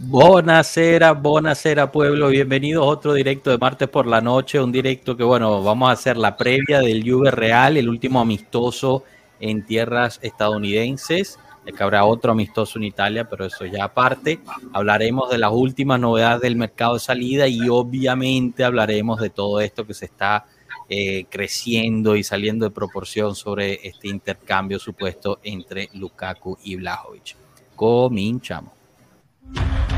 Buenasera, buenasera pueblo, bienvenidos a otro directo de martes por la noche, un directo que bueno, vamos a hacer la previa del Juve Real, el último amistoso en tierras estadounidenses, que habrá otro amistoso en Italia, pero eso ya aparte, hablaremos de las últimas novedades del mercado de salida y obviamente hablaremos de todo esto que se está eh, creciendo y saliendo de proporción sobre este intercambio supuesto entre Lukaku y Blajovic. Cominchamos. Pueblo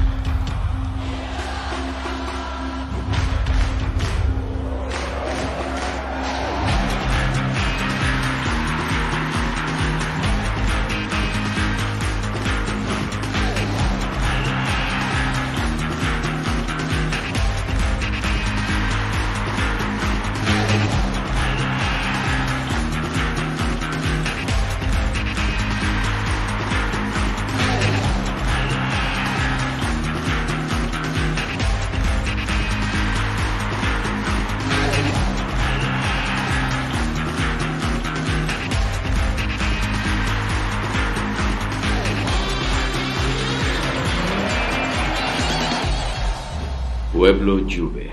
Juve.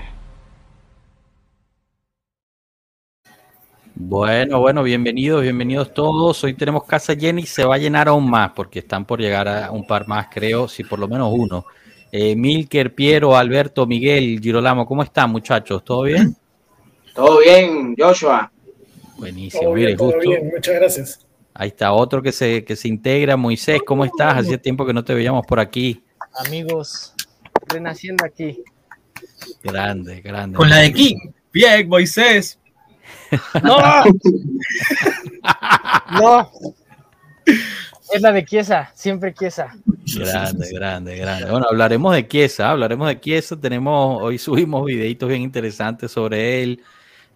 Bueno, bueno, bienvenidos, bienvenidos todos. Hoy tenemos casa llena y se va a llenar aún más porque están por llegar a un par más, creo, si por lo menos uno. Eh, Milker, Piero, Alberto, Miguel, Girolamo, ¿cómo están muchachos? ¿Todo bien? Todo bien, Joshua. Buenísimo, mire, justo. bien, muchas gracias. Ahí está otro que se, que se integra, Moisés, ¿cómo estás? Hacía tiempo que no te veíamos por aquí. Amigos, renaciendo aquí. Grande, grande. Con la de King. Bien, Moisés. ¡No! ¡No! Es la de Chiesa, siempre Chiesa. Grande, grande, grande. Bueno, hablaremos de Chiesa, hablaremos de Chiesa. Tenemos, hoy subimos videitos bien interesantes sobre él.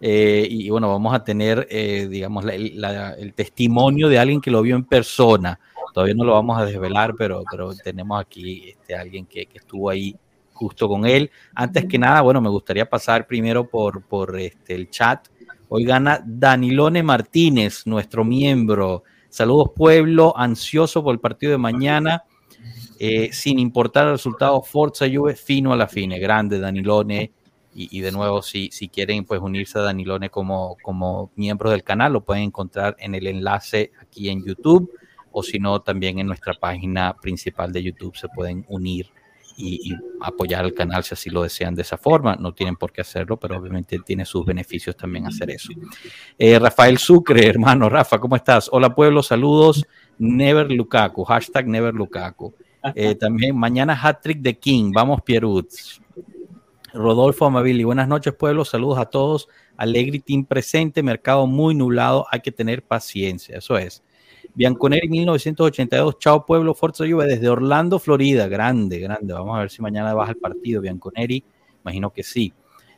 Eh, y bueno, vamos a tener, eh, digamos, la, la, el testimonio de alguien que lo vio en persona. Todavía no lo vamos a desvelar, pero, pero tenemos aquí este, alguien que, que estuvo ahí justo con él. Antes que nada, bueno, me gustaría pasar primero por, por este, el chat. Hoy gana Danilone Martínez, nuestro miembro. Saludos pueblo, ansioso por el partido de mañana, eh, sin importar el resultado, Forza Juve, fino a la fine, grande Danilone. Y, y, de nuevo, si, si quieren pues unirse a Danilone como, como miembros del canal, lo pueden encontrar en el enlace aquí en YouTube o si no, también en nuestra página principal de YouTube se pueden unir y, y, apoyar al canal si así lo desean de esa forma. No tienen por qué hacerlo, pero obviamente tiene sus beneficios también hacer eso. Eh, Rafael Sucre, hermano Rafa, ¿cómo estás? Hola pueblo, saludos. Never Lukaku, hashtag Never Lukaku. Eh, también mañana hat-trick de King, vamos Pierut. Rodolfo Amabili, buenas noches pueblo, saludos a todos. Alegri Team presente, mercado muy nublado, hay que tener paciencia, eso es. Bianconeri 1982, chao pueblo, Forza Juve desde Orlando, Florida, grande, grande. Vamos a ver si mañana baja el partido, Bianconeri, imagino que sí.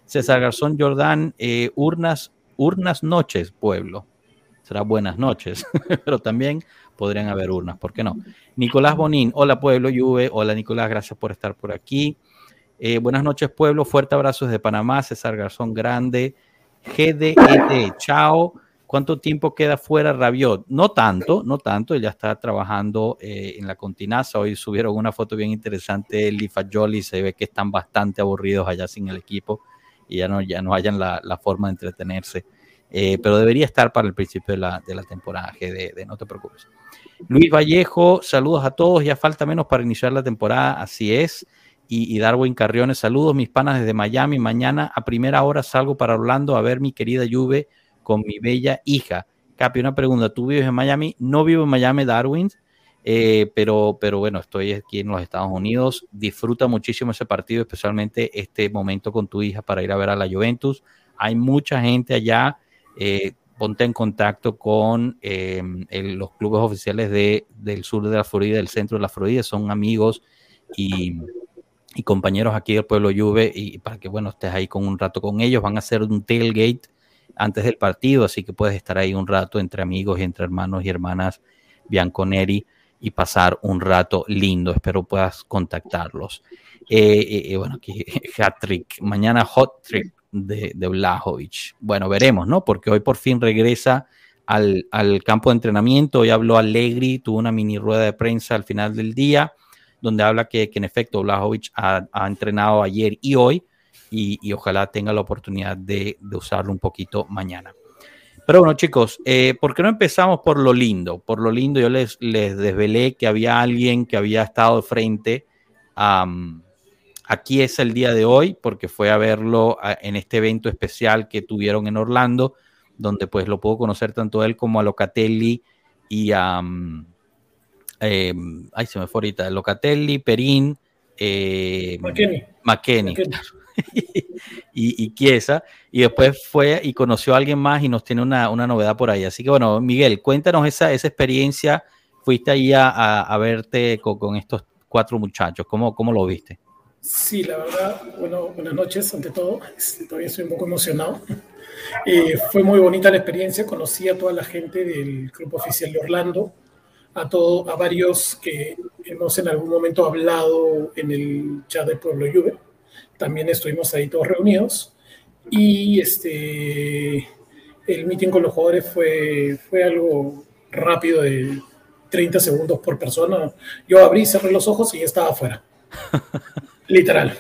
César Garzón Jordán, eh, urnas, urnas noches, pueblo. Será buenas noches, pero también podrían haber urnas, ¿por qué no? Nicolás Bonín, hola pueblo Juve, hola Nicolás, gracias por estar por aquí. Eh, buenas noches pueblo, fuerte abrazo desde Panamá, César Garzón Grande, GDET, chao. ¿Cuánto tiempo queda fuera Rabiot? No tanto, no tanto. Él ya está trabajando eh, en la continaza. Hoy subieron una foto bien interesante. Él y Fagioli se ve que están bastante aburridos allá sin el equipo y ya no, ya no hayan la, la forma de entretenerse. Eh, pero debería estar para el principio de la, de la temporada, de, de, no te preocupes. Luis Vallejo, saludos a todos. Ya falta menos para iniciar la temporada, así es. Y, y Darwin Carriones, saludos mis panas desde Miami. Mañana a primera hora salgo para Orlando a ver mi querida Juve con mi bella hija. Capi, una pregunta, ¿tú vives en Miami? No vivo en Miami, Darwin, eh, pero, pero bueno, estoy aquí en los Estados Unidos. Disfruta muchísimo ese partido, especialmente este momento con tu hija para ir a ver a la Juventus. Hay mucha gente allá. Eh, ponte en contacto con eh, el, los clubes oficiales de, del sur de la Florida, del centro de la Florida. Son amigos y, y compañeros aquí del pueblo Juve y para que, bueno, estés ahí con un rato con ellos. Van a hacer un tailgate antes del partido, así que puedes estar ahí un rato entre amigos y entre hermanos y hermanas Bianconeri y pasar un rato lindo. Espero puedas contactarlos. Eh, eh, bueno, aquí hat trick, mañana hot trick de, de Blajovic. Bueno, veremos, ¿no? Porque hoy por fin regresa al, al campo de entrenamiento. Hoy habló Allegri, tuvo una mini rueda de prensa al final del día. donde habla que, que en efecto Blajovic ha, entrenado ayer y hoy y, y ojalá tenga la oportunidad de, de, usarlo un poquito mañana. Pero bueno, chicos, eh, ¿por qué no empezamos por lo lindo? Por lo lindo, yo les, les desvelé que había alguien que había estado frente a, aquí es el día de hoy, porque fue a verlo en este evento especial que tuvieron en Orlando, donde pues lo puedo conocer tanto él como a Locatelli y a... Um, eh, ay, se me fue ahorita, Locatelli, Perín, eh, McKenny. y, y Chiesa, y después fue y conoció a alguien más y nos tiene una, una novedad por ahí. Así que bueno, Miguel, cuéntanos esa, esa experiencia, fuiste ahí a, a, a verte con, con, estos cuatro muchachos, ¿cómo, cómo lo viste? Sí, la verdad, bueno, buenas noches ante todo, este, todavía estoy un poco emocionado. Eh, fue muy bonita la experiencia, conocí a toda la gente del Club Oficial de Orlando, a, todo, a varios que hemos en algún momento hablado en el chat de Pueblo Juve, también estuvimos ahí todos reunidos y este, el meeting con los jugadores fue, fue algo rápido de 30 segundos por persona. Yo abrí, cerré los ojos y ya estaba afuera. Literal.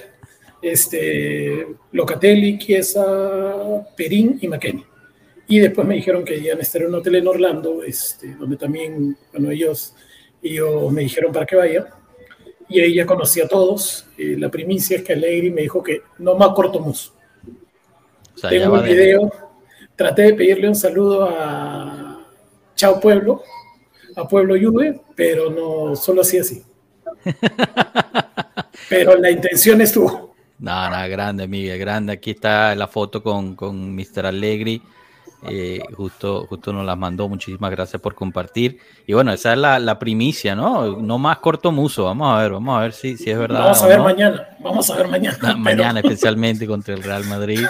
Este, Locatelli, Chiesa, Perín y McKenny. Y después me dijeron que iban a estar en un hotel en Orlando, este, donde también, bueno, ellos, ellos me dijeron para que vaya. Y ahí ya conocí a todos. Eh, la primicia es que Alegri me dijo que no más corto muso. O sea, Tengo un video. Traté de pedirle un saludo a Chao Pueblo, a Pueblo Juve, pero no, solo así así. Pero la intención estuvo. No, no, grande, Miguel, grande. Aquí está la foto con, con Mr. Allegri. Eh, justo, justo nos las mandó. Muchísimas gracias por compartir. Y bueno, esa es la, la, primicia, ¿no? No más corto muso. Vamos a ver, vamos a ver si, si es verdad. Vamos a ver no. mañana. Vamos a ver mañana. pero... Mañana, especialmente contra el Real Madrid.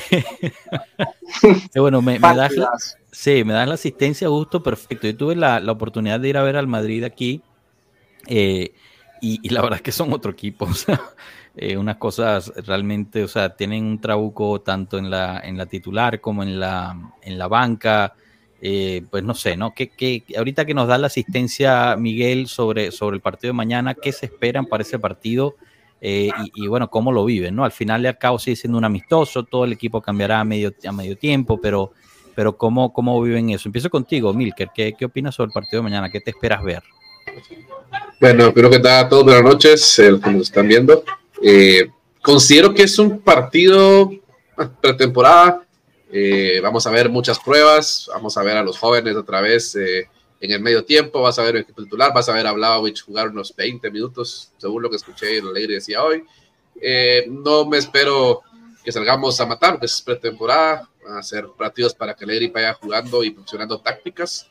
bueno, me, me, das la, sí, me das la asistencia justo perfecto. Yo tuve la, la oportunidad de ir a ver al Madrid aquí. Eh, y, y, la verdad es que son otro equipo. O sea, eh, unas cosas realmente, o sea, tienen un trabuco tanto en la, en la titular como en la, en la banca. Eh, pues no sé, ¿no? ¿Qué, qué, ahorita que nos da la asistencia Miguel sobre, sobre el partido de mañana, ¿qué se esperan para ese partido? Eh, y, bueno, cómo lo viven, ¿no? Al final al cabo sigue siendo un amistoso, todo el equipo cambiará a medio, a medio tiempo, pero, pero ¿cómo, ¿cómo viven eso? Empiezo contigo, Milker, ¿qué, ¿qué opinas sobre el partido de mañana? ¿Qué te esperas ver? Bueno, espero que tal todos buenas noches, eh, que nos están viendo. Eh, considero que es un partido pretemporada. Eh, vamos a ver muchas pruebas, vamos a ver a los jóvenes otra vez eh, en el medio tiempo, vas a ver el equipo titular, vas a ver a Vlaovic jugar unos 20 minutos, según lo que escuché en Alegre decía hoy. Eh, no me espero que salgamos a matar, porque es pretemporada, van a ser partidos para que Alegre vaya jugando y funcionando tácticas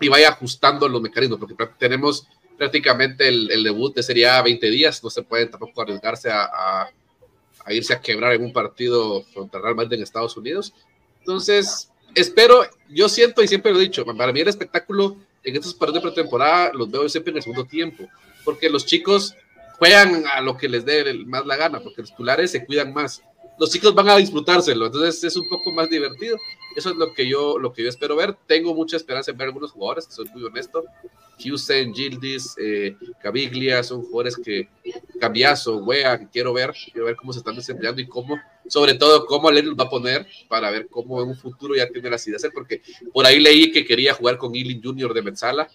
y vaya ajustando los mecanismos, porque tenemos prácticamente el, el, debut de Serie A 20 días, no se pueden tampoco arriesgarse a, a, a, irse a quebrar en un partido contra Real Madrid en Estados Unidos. Entonces, espero, yo siento y siempre lo he dicho, para mí el espectáculo en estos partidos de pretemporada los veo siempre en el segundo tiempo, porque los chicos juegan a lo que les dé más la gana, porque los titulares se cuidan más. Los chicos van a disfrutárselo, entonces es un poco más divertido. Eso es lo que yo, lo que yo espero ver. Tengo mucha esperanza en ver algunos jugadores, soy muy honesto. Houston, Gildis, eh, Caviglia, son jugadores que cambiazo, wea, que quiero ver, quiero ver cómo se están desempeñando y cómo, sobre todo, cómo los va a poner para ver cómo en un futuro ya tiene las ideas, porque por ahí leí que quería jugar con Ealing Jr. de Metzala,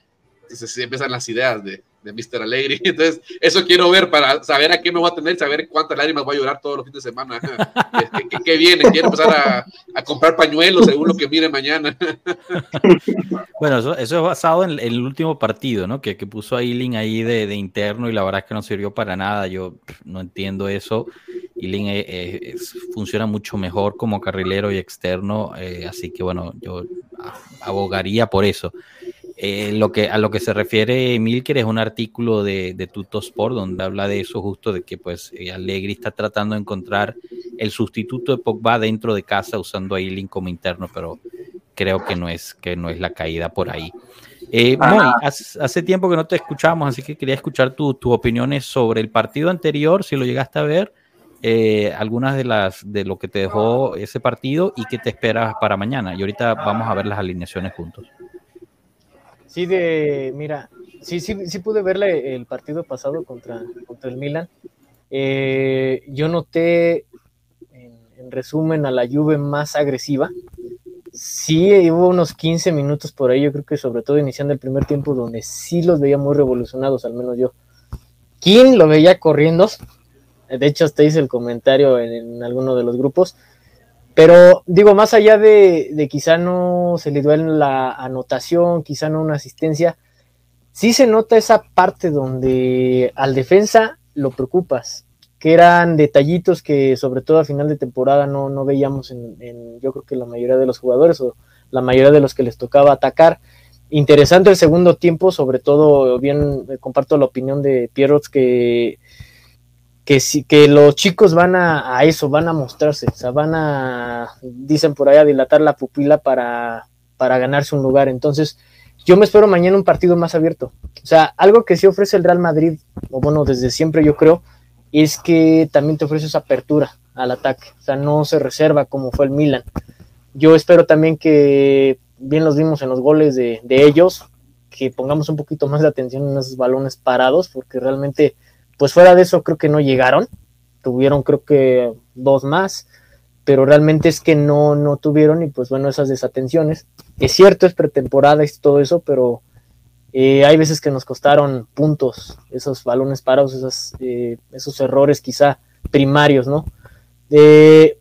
entonces empiezan las ideas de, de Mr. Alegre. Entonces, eso quiero ver para saber a qué me voy a tener, saber cuántas lágrimas voy a llorar todos los fines de semana. ¿Qué, qué, qué viene? Quiero empezar a, a, comprar pañuelos según lo que mire mañana. bueno, eso, eso es basado en, el último partido, ¿no? Que, que puso a Eiling ahí de, de, interno y la verdad es que no sirvió para nada. Yo no entiendo eso. Eiling eh, eh, funciona mucho mejor como carrilero y externo, eh, así que bueno, yo abogaría por eso. Eh, lo que, a lo que se refiere Milker es un artículo de, de Tutosport donde habla de eso justo, de que pues eh, Allegri está tratando de encontrar el sustituto de Pogba dentro de casa usando a Eiling como interno, pero creo que no es, que no es la caída por ahí. Eh, Moy, hace, tiempo que no te escuchamos, así que quería escuchar tus tu opiniones sobre el partido anterior, si lo llegaste a ver, eh, algunas de las de lo que te dejó ese partido y qué te esperas para mañana. Y ahorita vamos a ver las alineaciones juntos. Sí, de, mira, sí, sí, sí pude verle el partido pasado contra, contra el Milan. Eh, yo noté, en, en, resumen, a la Juve más agresiva. Sí, hubo unos 15 minutos por ahí, yo creo que sobre todo iniciando el primer tiempo, donde sí los veía muy revolucionados, al menos yo. ¿Quién lo veía corriendo? De hecho, hasta hice el comentario en, en alguno de los grupos. Pero digo, más allá de, de, quizá no se le duele la anotación, quizá no una asistencia, sí se nota esa parte donde al defensa lo preocupas, que eran detallitos que sobre todo a final de temporada no, no veíamos en, en, yo creo que la mayoría de los jugadores o la mayoría de los que les tocaba atacar. Interesante el segundo tiempo, sobre todo bien eh, comparto la opinión de Pierrots que que, si, que los chicos van a, a, eso, van a mostrarse, o sea, van a, dicen por ahí, a dilatar la pupila para, para ganarse un lugar. Entonces, yo me espero mañana un partido más abierto. O sea, algo que sí ofrece el Real Madrid, o bueno, desde siempre yo creo, es que también te ofrece esa apertura al ataque. O sea, no se reserva como fue el Milan. Yo espero también que, bien los vimos en los goles de, de ellos, que pongamos un poquito más de atención en esos balones parados, porque realmente pues fuera de eso creo que no llegaron, tuvieron creo que dos más, pero realmente es que no, no tuvieron y pues bueno, esas desatenciones. Es cierto, es pretemporada y todo eso, pero eh, hay veces que nos costaron puntos, esos balones parados, esos, eh, esos errores quizá primarios, ¿no? Eh,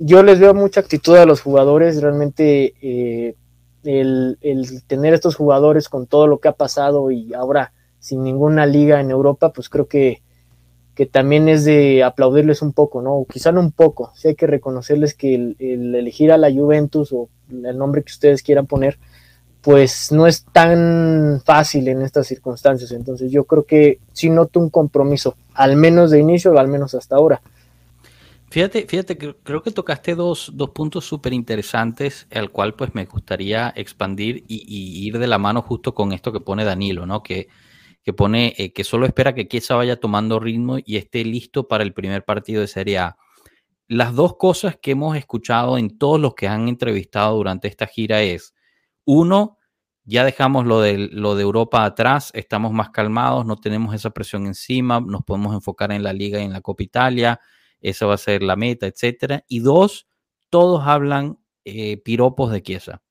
yo les veo mucha actitud a los jugadores, realmente eh, el, el tener estos jugadores con todo lo que ha pasado y ahora sin ninguna liga en Europa, pues creo que, que también es de aplaudirles un poco, ¿no? O quizá no un poco, sí hay que reconocerles que el, el, elegir a la Juventus o el nombre que ustedes quieran poner, pues no es tan fácil en estas circunstancias. Entonces yo creo que sí noto un compromiso, al menos de inicio o al menos hasta ahora. Fíjate, fíjate, creo que tocaste dos, dos puntos súper interesantes, al cual pues me gustaría expandir y, y, ir de la mano justo con esto que pone Danilo, ¿no? Que, que pone eh, que solo espera que Chiesa vaya tomando ritmo y esté listo para el primer partido de Serie A. Las dos cosas que hemos escuchado en todos los que han entrevistado durante esta gira es, uno, ya dejamos lo de, lo de Europa atrás, estamos más calmados, no tenemos esa presión encima, nos podemos enfocar en la liga y en la Copa Italia, esa va a ser la meta, etcétera. Y dos, todos hablan eh, piropos de Chiesa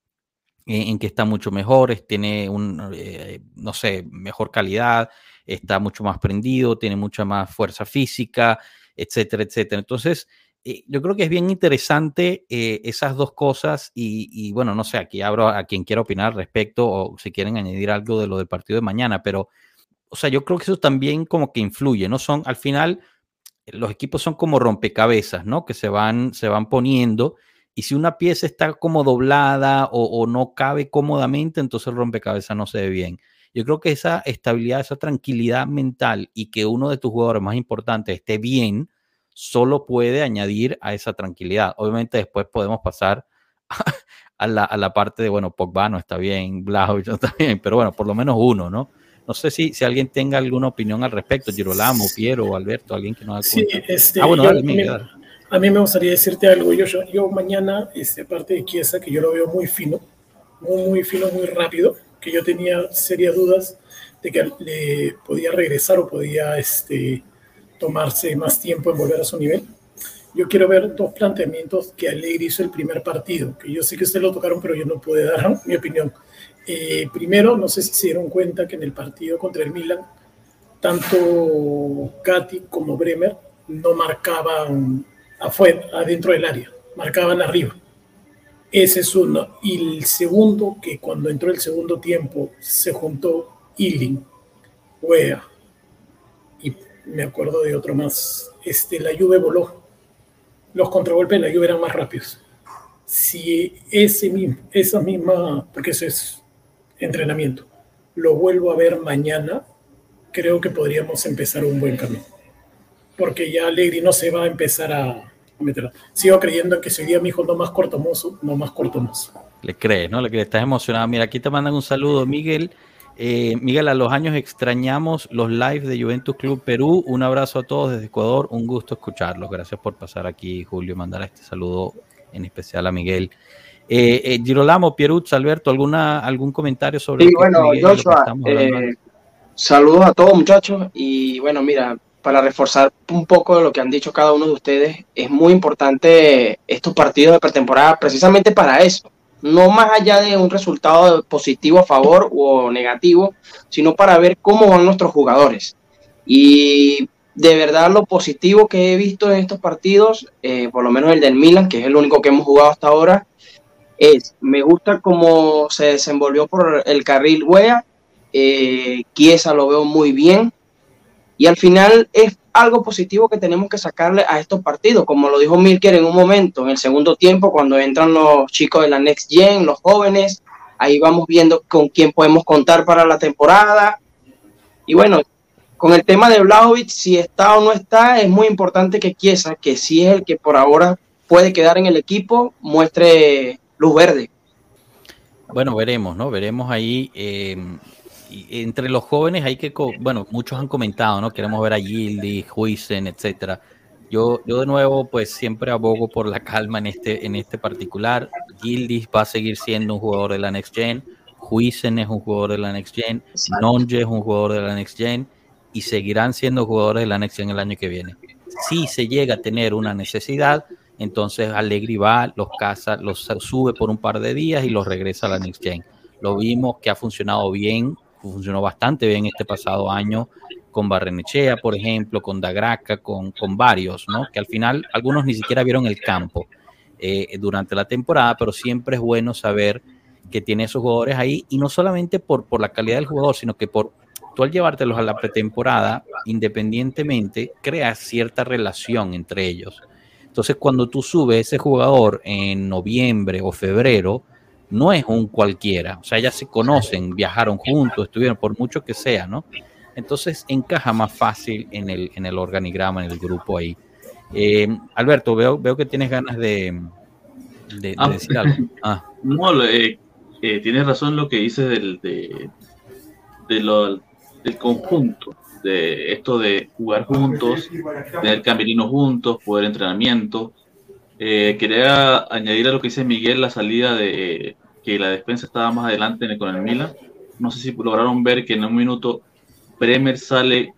en que está mucho mejor, tiene un, eh, no sé, mejor calidad, está mucho más prendido, tiene mucha más fuerza física, etcétera, etcétera. Entonces, eh, yo creo que es bien interesante eh, esas dos cosas y, y, bueno, no sé, aquí abro a quien quiera opinar al respecto o si quieren añadir algo de lo del partido de mañana, pero, o sea, yo creo que eso también como que influye, ¿no? Son, al final, los equipos son como rompecabezas, ¿no? Que se van, se van poniendo y si una pieza está como doblada o, o, no cabe cómodamente, entonces el rompecabezas no se ve bien. Yo creo que esa estabilidad, esa tranquilidad mental y que uno de tus jugadores más importantes esté bien, solo puede añadir a esa tranquilidad. Obviamente después podemos pasar a, a, la, a la, parte de, bueno, Pogba no está bien, Blajovic no está bien, pero bueno, por lo menos uno, ¿no? No sé si, si alguien tenga alguna opinión al respecto, Girolamo, Piero Alberto, alguien que nos sí, este, ah, bueno, yo, dale. A mí me gustaría decirte algo, yo, yo, yo mañana, este, aparte de Chiesa, que yo lo veo muy fino, muy, muy fino, muy rápido, que yo tenía serias dudas de que le podía regresar o podía este, tomarse más tiempo en volver a su nivel. Yo quiero ver dos planteamientos que Alegre hizo el primer partido, que yo sé que ustedes lo tocaron, pero yo no pude dar mi opinión. Eh, primero, no sé si se dieron cuenta que en el partido contra el Milan, tanto Katy como Bremer no marcaban afuera, adentro del área, marcaban arriba. Ese es uno. Y el segundo, que cuando entró el segundo tiempo se juntó Illing, Wea, y me acuerdo de otro más, este, la lluvia voló. Los contragolpes de la lluvia eran más rápidos. Si ese mismo, esa misma, porque eso es entrenamiento, lo vuelvo a ver mañana, creo que podríamos empezar un buen camino porque ya Alegri no se va a empezar a, meter. Sigo creyendo que sería mi hijo no más cortomoso, no más cortomoso. Le crees, ¿no? Le crees, estás emocionado. Mira, aquí te mandan un saludo, Miguel. Eh, Miguel, a los años extrañamos los live de Juventus Club Perú. Un abrazo a todos desde Ecuador. Un gusto escucharlos. Gracias por pasar aquí, Julio, y mandar este saludo en especial a Miguel. Eh, eh, Girolamo, Pierutz, Alberto, ¿alguna, ¿algún comentario sobre Sí, bueno, Joshua, eh, saludos a todos muchachos y bueno, mira, para reforzar un poco lo que han dicho cada uno de ustedes, es muy importante estos partidos de pretemporada precisamente para eso, no más allá de un resultado positivo a favor o negativo, sino para ver cómo van nuestros jugadores. Y de verdad lo positivo que he visto en estos partidos, eh, por lo menos el del Milan, que es el único que hemos jugado hasta ahora, es, me gusta cómo se desenvolvió por el carril Wea, eh, lo veo muy bien, y al final es algo positivo que tenemos que sacarle a estos partidos, como lo dijo Milker en un momento, en el segundo tiempo, cuando entran los chicos de la Next Gen, los jóvenes, ahí vamos viendo con quién podemos contar para la temporada. Y bueno, con el tema de Blaovic, si está o no está, es muy importante que Chiesa, que sí es el que por ahora puede quedar en el equipo, muestre luz verde. Bueno, veremos, ¿no? Veremos ahí. Eh, entre los jóvenes hay que, bueno, muchos han comentado, ¿no? Queremos ver a Gildy, Huisen, etcétera. Yo, yo de nuevo, pues siempre abogo por la calma en este, en este particular. Gildy va a seguir siendo un jugador de la Next Gen. Huisen es un jugador de la Next Gen. Nonje es un jugador de la Next Gen. Y seguirán siendo jugadores de la Next Gen el año que viene. Si se llega a tener una necesidad, entonces Allegri va, los caza, los sube por un par de días y los regresa a la Next Gen. Lo vimos que ha funcionado bien funcionó bastante bien este pasado año con Barrenechea, por ejemplo, con Dagraca, con, con varios, ¿no? Que al final algunos ni siquiera vieron el campo eh, durante la temporada, pero siempre es bueno saber que tiene esos jugadores ahí y no solamente por, por la calidad del jugador, sino que por tú al llevártelos a la pretemporada, independientemente, creas cierta relación entre ellos. Entonces, cuando tú subes ese jugador en noviembre o febrero, no es un cualquiera, o sea, ya se conocen, viajaron juntos, estuvieron por mucho que sea, ¿no? Entonces encaja más fácil en el, en el organigrama, en el grupo ahí. Eh, Alberto, veo, veo que tienes ganas de, de, ah, decir algo. Ah. No, eh, eh, tienes razón lo que dices del, de, de lo, del conjunto, de esto de jugar juntos, tener camerinos juntos, poder entrenamiento, eh, quería añadir a lo que dice Miguel la salida de que la defensa estaba más adelante con el Milan. No sé si lograron ver que en un minuto Bremer sale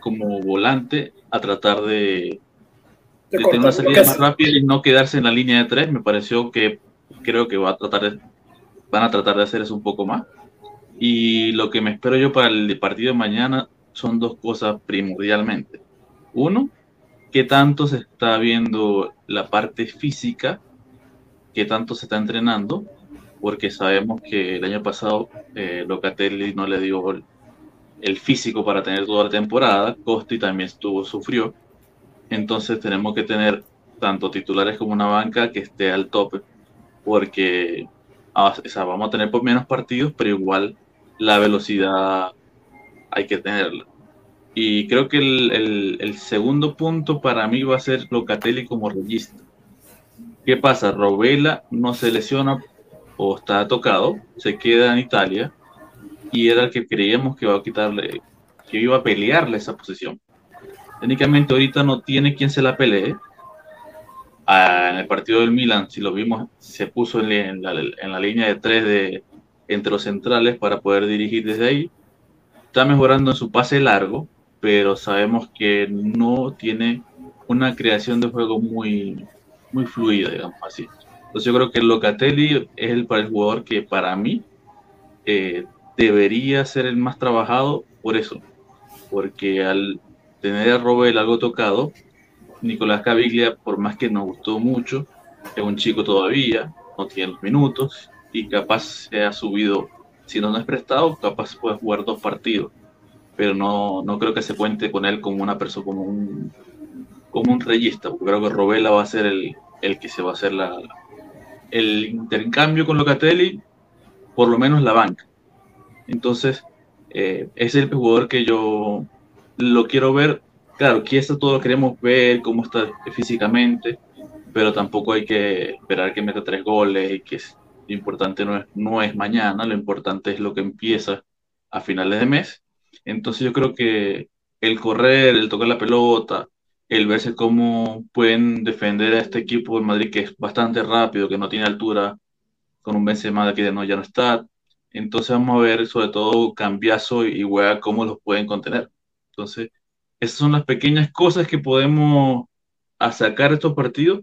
como volante a tratar de, tener una salida más rápida y no quedarse en la línea de tres. Me pareció que creo que va a tratar van a tratar de hacer eso un poco más. Y lo que me espero yo para el partido de mañana son dos cosas primordialmente. Uno, qué tanto se está viendo la parte física, qué tanto se está entrenando, porque sabemos que el año pasado eh, Locatelli no le dio el, físico para tener toda la temporada, Costi también estuvo, sufrió, entonces tenemos que tener tanto titulares como una banca que esté al tope, porque ah, vamos a tener por menos partidos, pero igual la velocidad hay que tenerla. Y creo que el, segundo punto para mí va a ser Locatelli como regista. ¿Qué pasa? Robela no se lesiona o está tocado, se queda en Italia y era el que creíamos que iba a quitarle, que iba a pelearle esa posición. Técnicamente ahorita no tiene quien se la pelee. Ah, en el partido del Milan, si lo vimos, se puso en la, en la línea de tres de, entre los centrales para poder dirigir desde ahí. Está mejorando en su pase largo, pero sabemos que no tiene una creación de juego muy, muy fluida, digamos así. Entonces yo creo que Locatelli es el, el jugador que para mí eh, debería ser el más trabajado por eso, porque al tener a Robel algo tocado, Nicolás Caviglia, por más que nos gustó mucho, es un chico todavía, no tiene los minutos y capaz se ha subido, si no, no es prestado, capaz puede jugar dos partidos pero no, no creo que se cuente con él como una persona, como un, como un reyista, porque creo que Robela va a ser el, el que se va a hacer la, el intercambio con Locatelli, por lo menos la banca. Entonces, eh, es el jugador que yo lo quiero ver. Claro, que esto todo lo queremos ver, cómo está físicamente, pero tampoco hay que esperar que meta tres goles y que lo importante no es, no es mañana, lo importante es lo que empieza a finales de mes entonces yo creo que el correr, el tocar la pelota, el verse cómo pueden defender a este equipo de Madrid que es bastante rápido, que no tiene altura con un Benzema que no, ya no está. Entonces vamos a ver sobre todo Cambiazo y Wea cómo los pueden contener. Entonces, esas son las pequeñas cosas que podemos sacar estos partidos,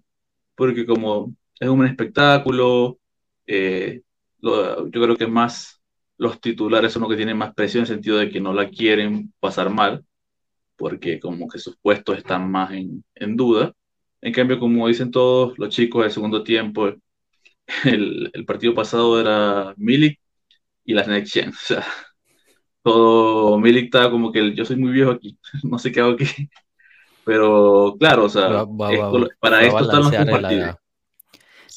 porque como es un espectáculo, eh, yo creo que más los titulares son los que tienen más presión en el sentido de que no la quieren pasar mal, porque como que sus puestos están más en, en duda. En cambio, como dicen todos los chicos del segundo tiempo, el, el partido pasado era Milik y las Next Gen. O sea, todo Milik estaba como que yo soy muy viejo aquí, no sé qué hago aquí. Pero claro, o sea, para esto están los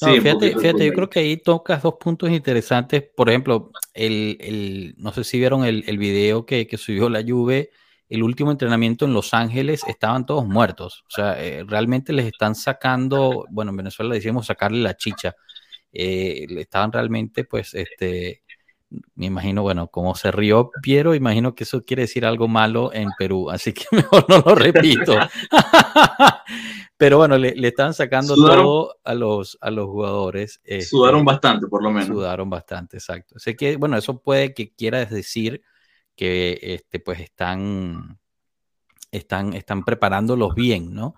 partidos. sí, fíjate, fíjate yo creo que ahí tocas dos puntos interesantes. Por ejemplo, el, el no sé si vieron el, el video que, que, subió la Juve, el último entrenamiento en Los Ángeles, estaban todos muertos. O sea, eh, realmente les están sacando, bueno, en Venezuela decíamos sacarle la chicha. Eh, estaban realmente, pues, este, me imagino, bueno, como se rió Piero, imagino que eso quiere decir algo malo en Perú, así que mejor no lo repito. Pero bueno, le, le están sacando todo a los, a los jugadores. Este, sudaron bastante, por lo menos. Sudaron bastante, exacto. Sé que, bueno, eso puede que quiera decir que este, pues están, están, están preparándolos bien, ¿no?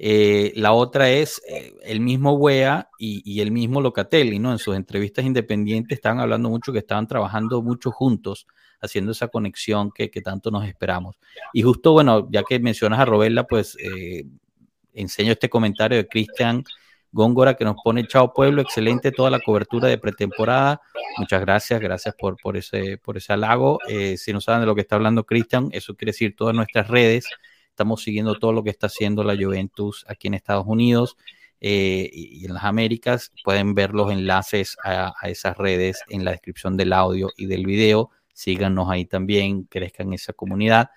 Eh, la otra es eh, el mismo Wea y, el mismo Locatelli, ¿no? En sus entrevistas independientes estaban hablando mucho que estaban trabajando mucho juntos, haciendo esa conexión que, tanto nos esperamos. Y justo, bueno, ya que mencionas a Robella, pues eh, enseño este comentario de Cristian Góngora que nos pone Chao Pueblo, excelente toda la cobertura de pretemporada. Muchas gracias, gracias por, por, ese, por ese halago. si no saben de lo que está hablando Cristian, eso quiere decir todas nuestras redes Estamos siguiendo todo lo que está haciendo la Juventus aquí en Estados Unidos eh, y, en las Américas. Pueden ver los enlaces a, esas redes en la descripción del audio y del video. Síganos ahí también, crezcan esa comunidad.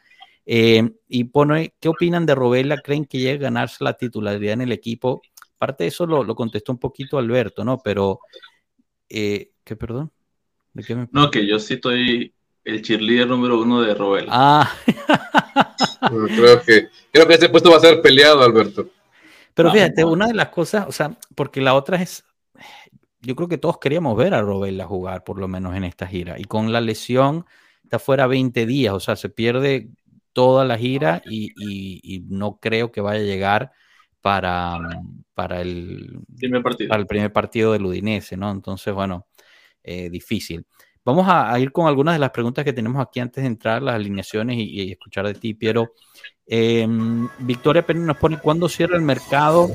Eh, y pone, ¿qué opinan de Robela? ¿Creen que llega a ganarse la titularidad en el equipo? Parte de eso lo, contestó un poquito Alberto, ¿no? Pero, eh, ¿qué perdón? ¿De qué me... No, que yo sí estoy el cheerleader número uno de Robel. Ah. creo, que, creo que ese puesto va a ser peleado, Alberto. Pero fíjate, una de las cosas, o sea, porque la otra es, yo creo que todos queríamos ver a Robel jugar, por lo menos en esta gira. Y con la lesión, está fuera 20 días, o sea, se pierde toda la gira y, no creo que vaya a llegar para, para, el, primer partido. para el primer partido del Udinese, ¿no? Entonces, bueno, eh, difícil. Vamos a, ir con algunas de las preguntas que tenemos aquí antes de entrar, las alineaciones y, escuchar de ti, Piero. Em, Victoria Pérez nos pone cuándo cierra el mercado.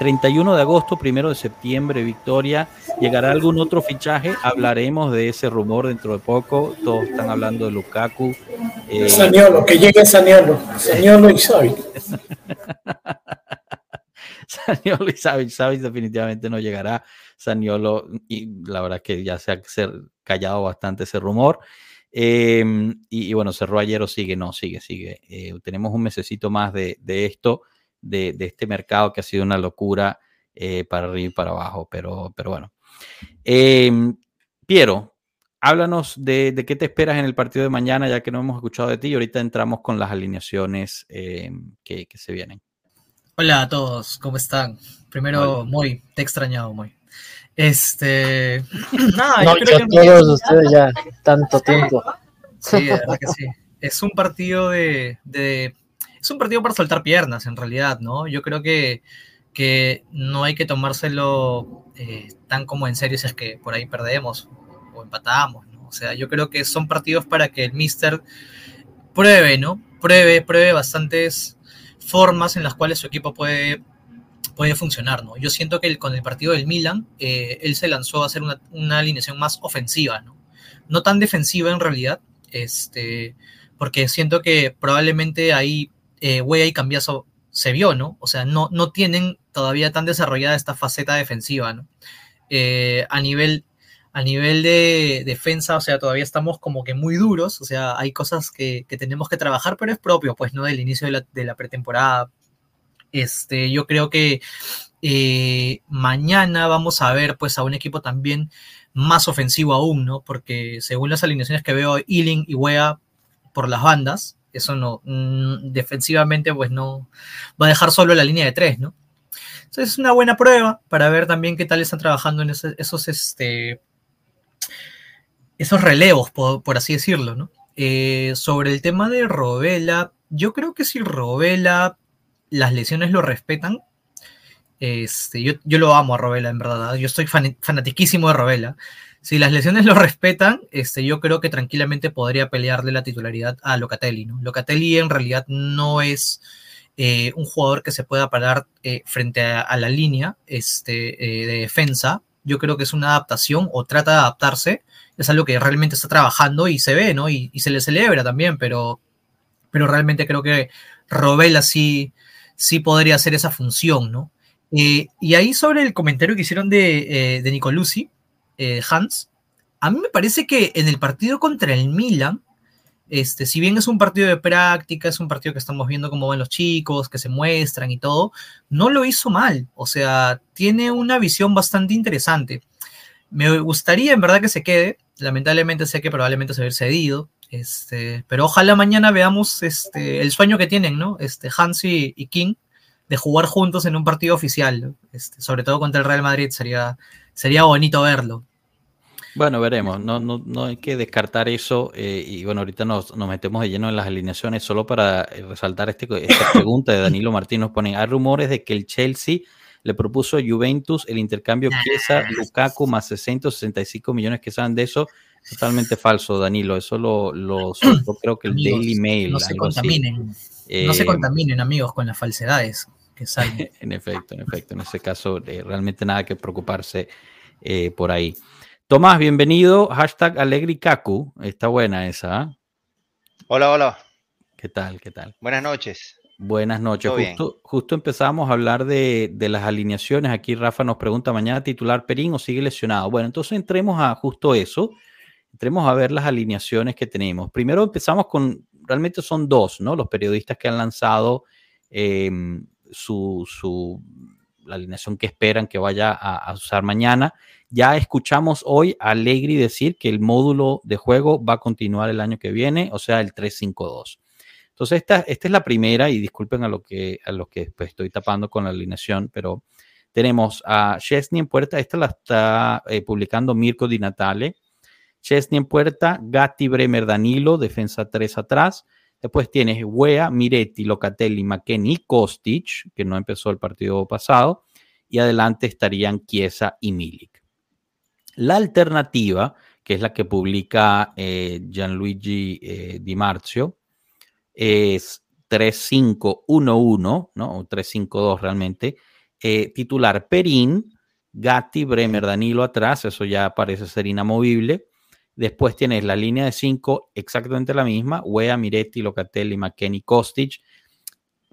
31 de agosto, primero de septiembre, Victoria. ¿Llegará algún otro fichaje? Hablaremos de ese rumor dentro de poco. Todos están hablando de Lukaku. Eh, Saniolo, que llegue Saniolo. Saniolo y Xavi. Saniolo y Xavi. definitivamente no llegará. Saniolo, y la verdad que ya se ha callado bastante ese rumor. Em, y, bueno, cerró ayer o sigue, no, sigue, sigue. Eh, tenemos un mesecito más de, esto, de, este mercado que ha sido una locura eh, para arriba y para abajo, pero, pero bueno. Em, Piero, háblanos de, qué te esperas en el partido de mañana, ya que no hemos escuchado de ti, y ahorita entramos con las alineaciones em, que, se vienen. Hola a todos, ¿cómo están? Primero, muy, te he extrañado muy. Este. no, yo creo que todos ustedes ya tanto tiempo. Sí, de verdad que sí. Es un partido de, Es un partido para soltar piernas, en realidad, ¿no? Yo creo que, que no hay que tomárselo eh, tan como en serio si es que por ahí perdemos o empatamos, ¿no? O sea, yo creo que son partidos para que el Mister pruebe, ¿no? Pruebe, pruebe bastantes formas en las cuales su equipo puede puede funcionar, ¿no? Yo siento que con el partido del Milan, eh, él se lanzó a hacer una, alineación más ofensiva, ¿no? No tan defensiva en realidad, este, porque siento que probablemente ahí eh, y Cambiaso se vio, ¿no? O sea, no, no tienen todavía tan desarrollada esta faceta defensiva, ¿no? Eh, a nivel a nivel de defensa, o sea, todavía estamos como que muy duros, o sea, hay cosas que, tenemos que trabajar, pero es propio, pues, ¿no? Del inicio de la, de la pretemporada, este, yo creo que eh, mañana vamos a ver pues a un equipo también más ofensivo aún, ¿no? Porque según las alineaciones que veo, Ealing y Wea por las bandas, eso no, mm, defensivamente pues no, va a dejar solo la línea de tres, ¿no? Entonces es una buena prueba para ver también qué tal están trabajando en esos, este, esos relevos, por, así decirlo, ¿no? Eh, sobre el tema de Robela, yo creo que si Robela las lesiones lo respetan, este, yo, yo lo amo a Robela, en verdad. Yo estoy fanatiquísimo de Robela. Si las lesiones lo respetan, este, yo creo que tranquilamente podría pelearle la titularidad a Locatelli. Locatelli en realidad no es eh, un jugador que se pueda parar eh, frente a, la línea este, de defensa. Yo creo que es una adaptación o trata de adaptarse. Es algo que realmente está trabajando y se ve, ¿no? Y, se le celebra también, pero, pero realmente creo que Robela sí, sí podría hacer esa función, ¿no? y ahí sobre el comentario que hicieron de, de Nicolucci, eh, Hans, a mí me parece que en el partido contra el Milan, este, si bien es un partido de práctica, es un partido que estamos viendo cómo van los chicos, que se muestran y todo, no lo hizo mal. O sea, tiene una visión bastante interesante. Me gustaría en verdad que se quede. Lamentablemente sé que probablemente se va cedido. Este, pero ojalá mañana veamos este, el sueño que tienen, ¿no? Este, Hans y, King de jugar juntos en un partido oficial. Este, sobre todo contra el Real Madrid sería, sería bonito verlo. Bueno, veremos. No, no, no hay que descartar eso. Eh, y bueno, ahorita nos, nos, metemos de lleno en las alineaciones. Solo para eh, resaltar este, esta pregunta de Danilo Martín, nos ponen: hay rumores de que el Chelsea le propuso a Juventus el intercambio Chiesa Lukaku más 665 millones que saben de eso. Totalmente falso, Danilo. Eso lo, lo creo que el Daily Mail. No se contaminen. no se eh, contaminen, amigos, con las falsedades que salen. en efecto, en efecto. En ese caso, realmente nada que preocuparse por ahí. Tomás, bienvenido. Hashtag Alegrikaku. Está buena esa. ¿ah? Hola, hola. ¿Qué tal? ¿Qué tal? Buenas noches. Buenas noches. Justo, justo, empezamos a hablar de, las alineaciones. Aquí Rafa nos pregunta, ¿mañana titular Perín o sigue lesionado? Bueno, entonces entremos a justo eso. Entremos a ver las alineaciones que tenemos. Primero empezamos con, realmente son dos, ¿no? Los periodistas que han lanzado em, su, su, la alineación que esperan que vaya a usar mañana. Ya escuchamos hoy a Allegri decir que el módulo de juego va a continuar el año que viene, o sea, el 3-5-2. Entonces, esta, es la primera, y disculpen a lo que, a lo que pues, estoy tapando con la alineación, pero tenemos a Chesney en puerta, esta la está eh, publicando Mirko Di Natale. Chesney en puerta, Gatti, Bremer, Danilo, defensa 3 atrás. Después tienes Wea, Miretti, Locatelli, McKenny Kostic, que no empezó el partido pasado. Y adelante estarían Chiesa y Milik. La alternativa, que es la que publica eh, Gianluigi eh, Di Marzio, es 3511, ¿no? O 352 realmente. Eh, titular Perín, Gatti, Bremer, Danilo atrás, eso ya parece ser inamovible. Después tienes la línea de 5, exactamente la misma, Wea, Miretti, Locatelli, McKenny, Kostic.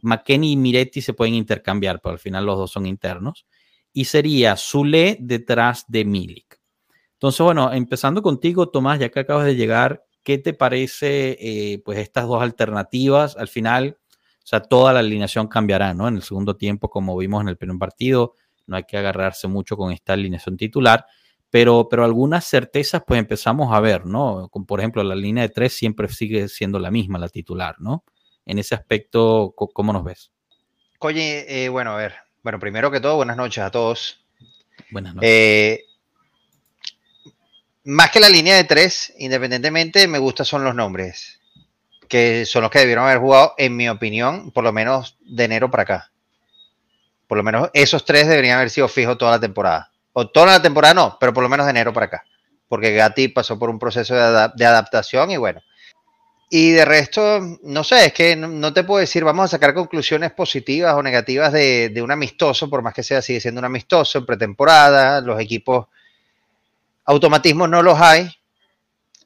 McKenny y Miretti se pueden intercambiar, pero al final los dos son internos. Y sería Zule detrás de Milik. Entonces, bueno, empezando contigo, Tomás, ya que acabas de llegar, ¿qué te parece eh, pues estas dos alternativas? Al final, o sea, toda la alineación cambiará, ¿no? En el segundo tiempo, como vimos en el primer partido, no hay que agarrarse mucho con esta alineación titular, pero, pero algunas certezas pues empezamos a ver, ¿no? Como por ejemplo, la línea de tres siempre sigue siendo la misma, la titular, ¿no? En ese aspecto, ¿cómo nos ves? Oye, eh, bueno, a ver, bueno, primero que todo, buenas noches a todos. Buenas noches. Eh, más que la línea de tres, independientemente, me gustan son los nombres, que son los que debieron haber jugado, en mi opinión, por lo menos de enero para acá. Por lo menos esos tres deberían haber sido fijos toda la temporada. O toda la temporada no, pero por lo menos de enero para acá. Porque Gatti pasó por un proceso de, adaptación y bueno. Y de resto, no sé, es que no, te puedo decir, vamos a sacar conclusiones positivas o negativas de, de un amistoso, por más que sea, sigue siendo un amistoso en pretemporada, los equipos automatismos no los hay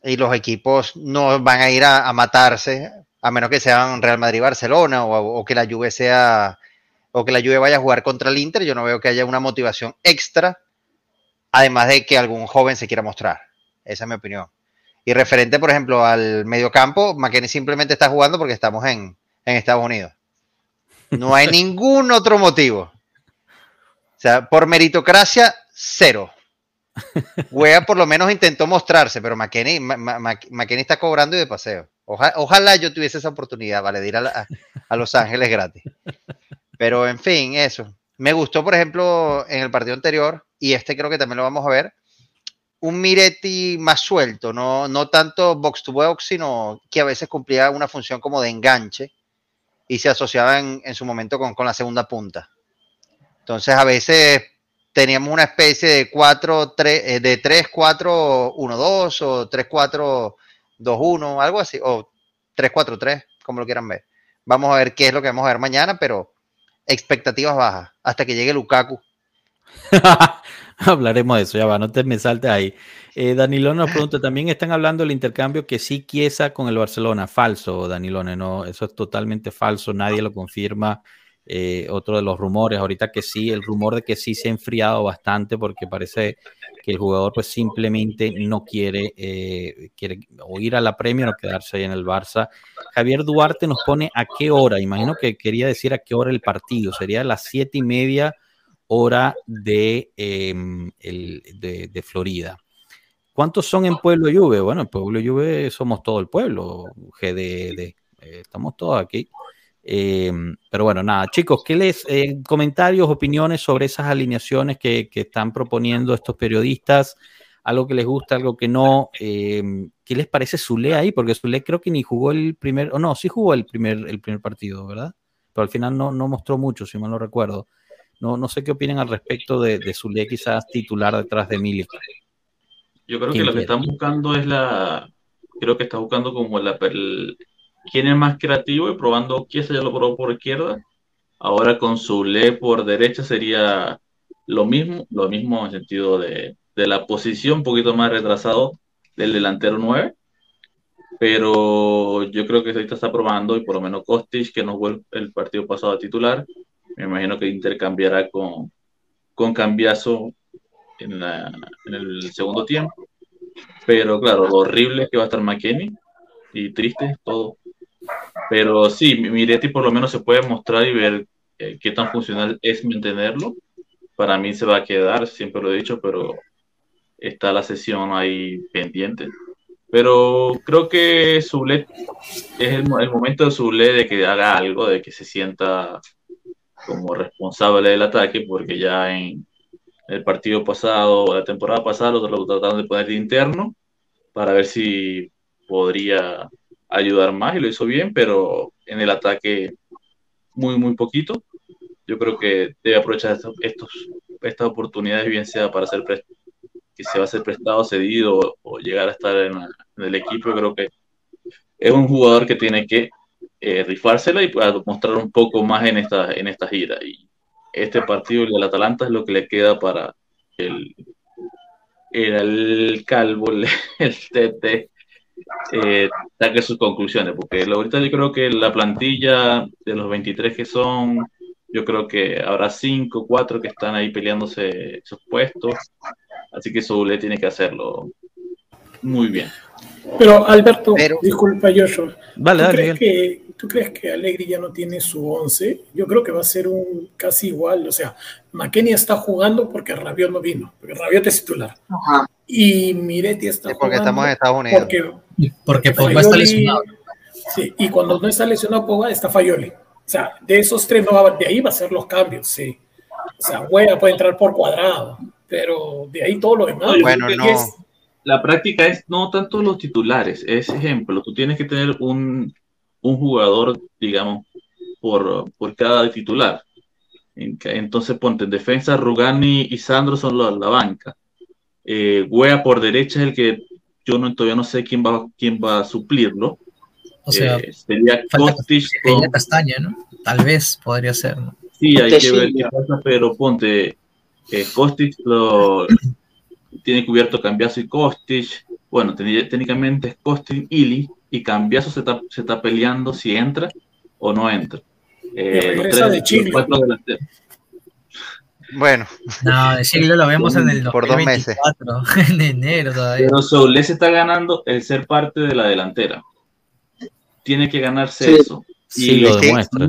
y los equipos no van a ir a, matarse a menos que sean Real Madrid-Barcelona o, que la Juve sea o que la Juve vaya a jugar contra el Inter. Yo no veo que haya una motivación extra, además de que algún joven se quiera mostrar. Esa es mi opinión. Y referente, por ejemplo, al mediocampo, McKenny simplemente está jugando porque estamos en, en Estados Unidos. No hay ningún otro motivo. O sea, por meritocracia, cero. Wea por lo menos intentó mostrarse, pero McKenny, está cobrando y de paseo. ojalá yo tuviese esa oportunidad, ¿vale? De ir a, Los Ángeles gratis. Pero en fin, eso. Me gustó, por ejemplo, en el partido anterior, y este creo que también lo vamos a ver, un Miretti más suelto, no, no tanto box to box, sino que a veces cumplía una función como de enganche y se asociaba en, su momento con, la segunda punta. Entonces a veces teníamos una especie de 4, 3, eh, de 3, 4, 1, 2 o 3, 4, 2, 1, algo así, o 3, 4, 3, como lo quieran ver. Vamos a ver qué es lo que vamos a ver mañana, pero expectativas bajas hasta que llegue Lukaku. Hablaremos de eso, ya va, no te me saltes ahí. Eh, Danilón nos pregunta, también están hablando del intercambio que sí quiesa con el Barcelona. Falso, Danilone, no, eso es totalmente falso, nadie lo confirma. Eh, otro de los rumores, ahorita que sí, el rumor de que sí se ha enfriado bastante porque parece que el jugador pues simplemente no quiere, eh, ir a la Premier o quedarse ahí en el Barça. Javier Duarte nos pone a qué hora, imagino que quería decir a qué hora el partido, sería a las siete y media hora de, em, de, Florida. ¿Cuántos son en Pueblo Juve? Bueno, en Pueblo Juve somos todo el pueblo, GDD, eh, estamos todos aquí. Em, pero bueno, nada, chicos, ¿qué les eh, comentarios, opiniones sobre esas alineaciones que, están proponiendo estos periodistas? Algo que les gusta, algo que no. Em, ¿Qué les parece Zule ahí? Porque Zule creo que ni jugó el primer, o no, sí jugó el primer, el primer partido, ¿verdad? Pero al final no, no mostró mucho, si mal no recuerdo. No, no sé qué opinan al respecto de, de Zule quizás titular detrás de Milik. Yo creo que lo que están buscando es la, creo que está buscando como la, quién es más creativo y probando Kiesa ya lo probó por izquierda. Ahora con Zule por derecha sería lo mismo, lo mismo en el sentido de, de la posición, un poquito más retrasado del delantero 9. Pero yo creo que ahorita está probando y por lo menos Kostic, que no fue el partido pasado a titular, me imagino que intercambiará con, con Cambiazo en, en el segundo tiempo. Pero claro, lo horrible es que va a estar McKenny y triste todo. Pero sí, Miretti por lo menos se puede mostrar y ver eh, qué tan funcional es mantenerlo. Para mí se va a quedar, siempre lo he dicho, pero está la sesión ahí pendiente. Pero creo que Zule es el, el momento de Zule de que haga algo, de que se sienta como responsable del ataque, porque ya en el partido pasado, la temporada pasada, lo trataron de poner de interno para ver si podría ayudar más y lo hizo bien, pero en el ataque muy, muy poquito. Yo creo que debe aprovechar estos, estas oportunidades, bien sea para hacer que se ser prestado, cedido o, llegar a estar en, el equipo. creo que es un jugador que tiene que eh, rifársela y mostrar un poco más en esta, en esta gira. Y este partido del Atalanta es lo que le queda para el, el, calvo, el, el TT, eh, saque sus conclusiones, porque ahorita yo creo que la plantilla de los 23 que son, yo creo que habrá 5, 4 que están ahí peleándose esos puestos, así que Soule tiene que hacerlo muy bien. Pero Alberto, disculpa Joshua, vale, ¿tú, crees que, ¿tú crees que Alegri ya no tiene su 11? Yo creo que va a ser un casi igual, o sea, McKenny está jugando porque Rabiot no vino, porque Rabiot es titular. Y Miretti está sí, porque estamos en Estados Unidos. Porque, porque Pogba está lesionado. Sí, y cuando no está lesionado Pogba, está Fayoli. O sea, de esos tres, no va, de ahí va a ser los cambios, sí. O sea, Huella puede entrar por cuadrado, pero de ahí todo lo demás. Bueno, no la práctica es no tanto los titulares, es ejemplo, tú tienes que tener un, jugador, digamos, por, por cada titular. Entonces ponte en defensa, Rugani y Sandro son la, la banca. Eh, por derecha es el que yo no, todavía no sé quién va, quién va a suplirlo. O sea, eh, sería Kostic Castaña, ¿no? Tal vez podría ser, ¿no? Sí, hay que ver qué pasa, pero ponte, eh, Kostic lo, tiene cubierto Cambiazo y Kostic. Bueno, técnicamente es Kostic Ili y Cambiazo se está, se está peleando si entra o no entra. Eh, los tres, de Chile. Bueno. No, de lo vemos en el por dos meses. en enero todavía. Pero Soules está ganando el ser parte de la delantera. Tiene que ganarse eso. Sí, y lo demuestra.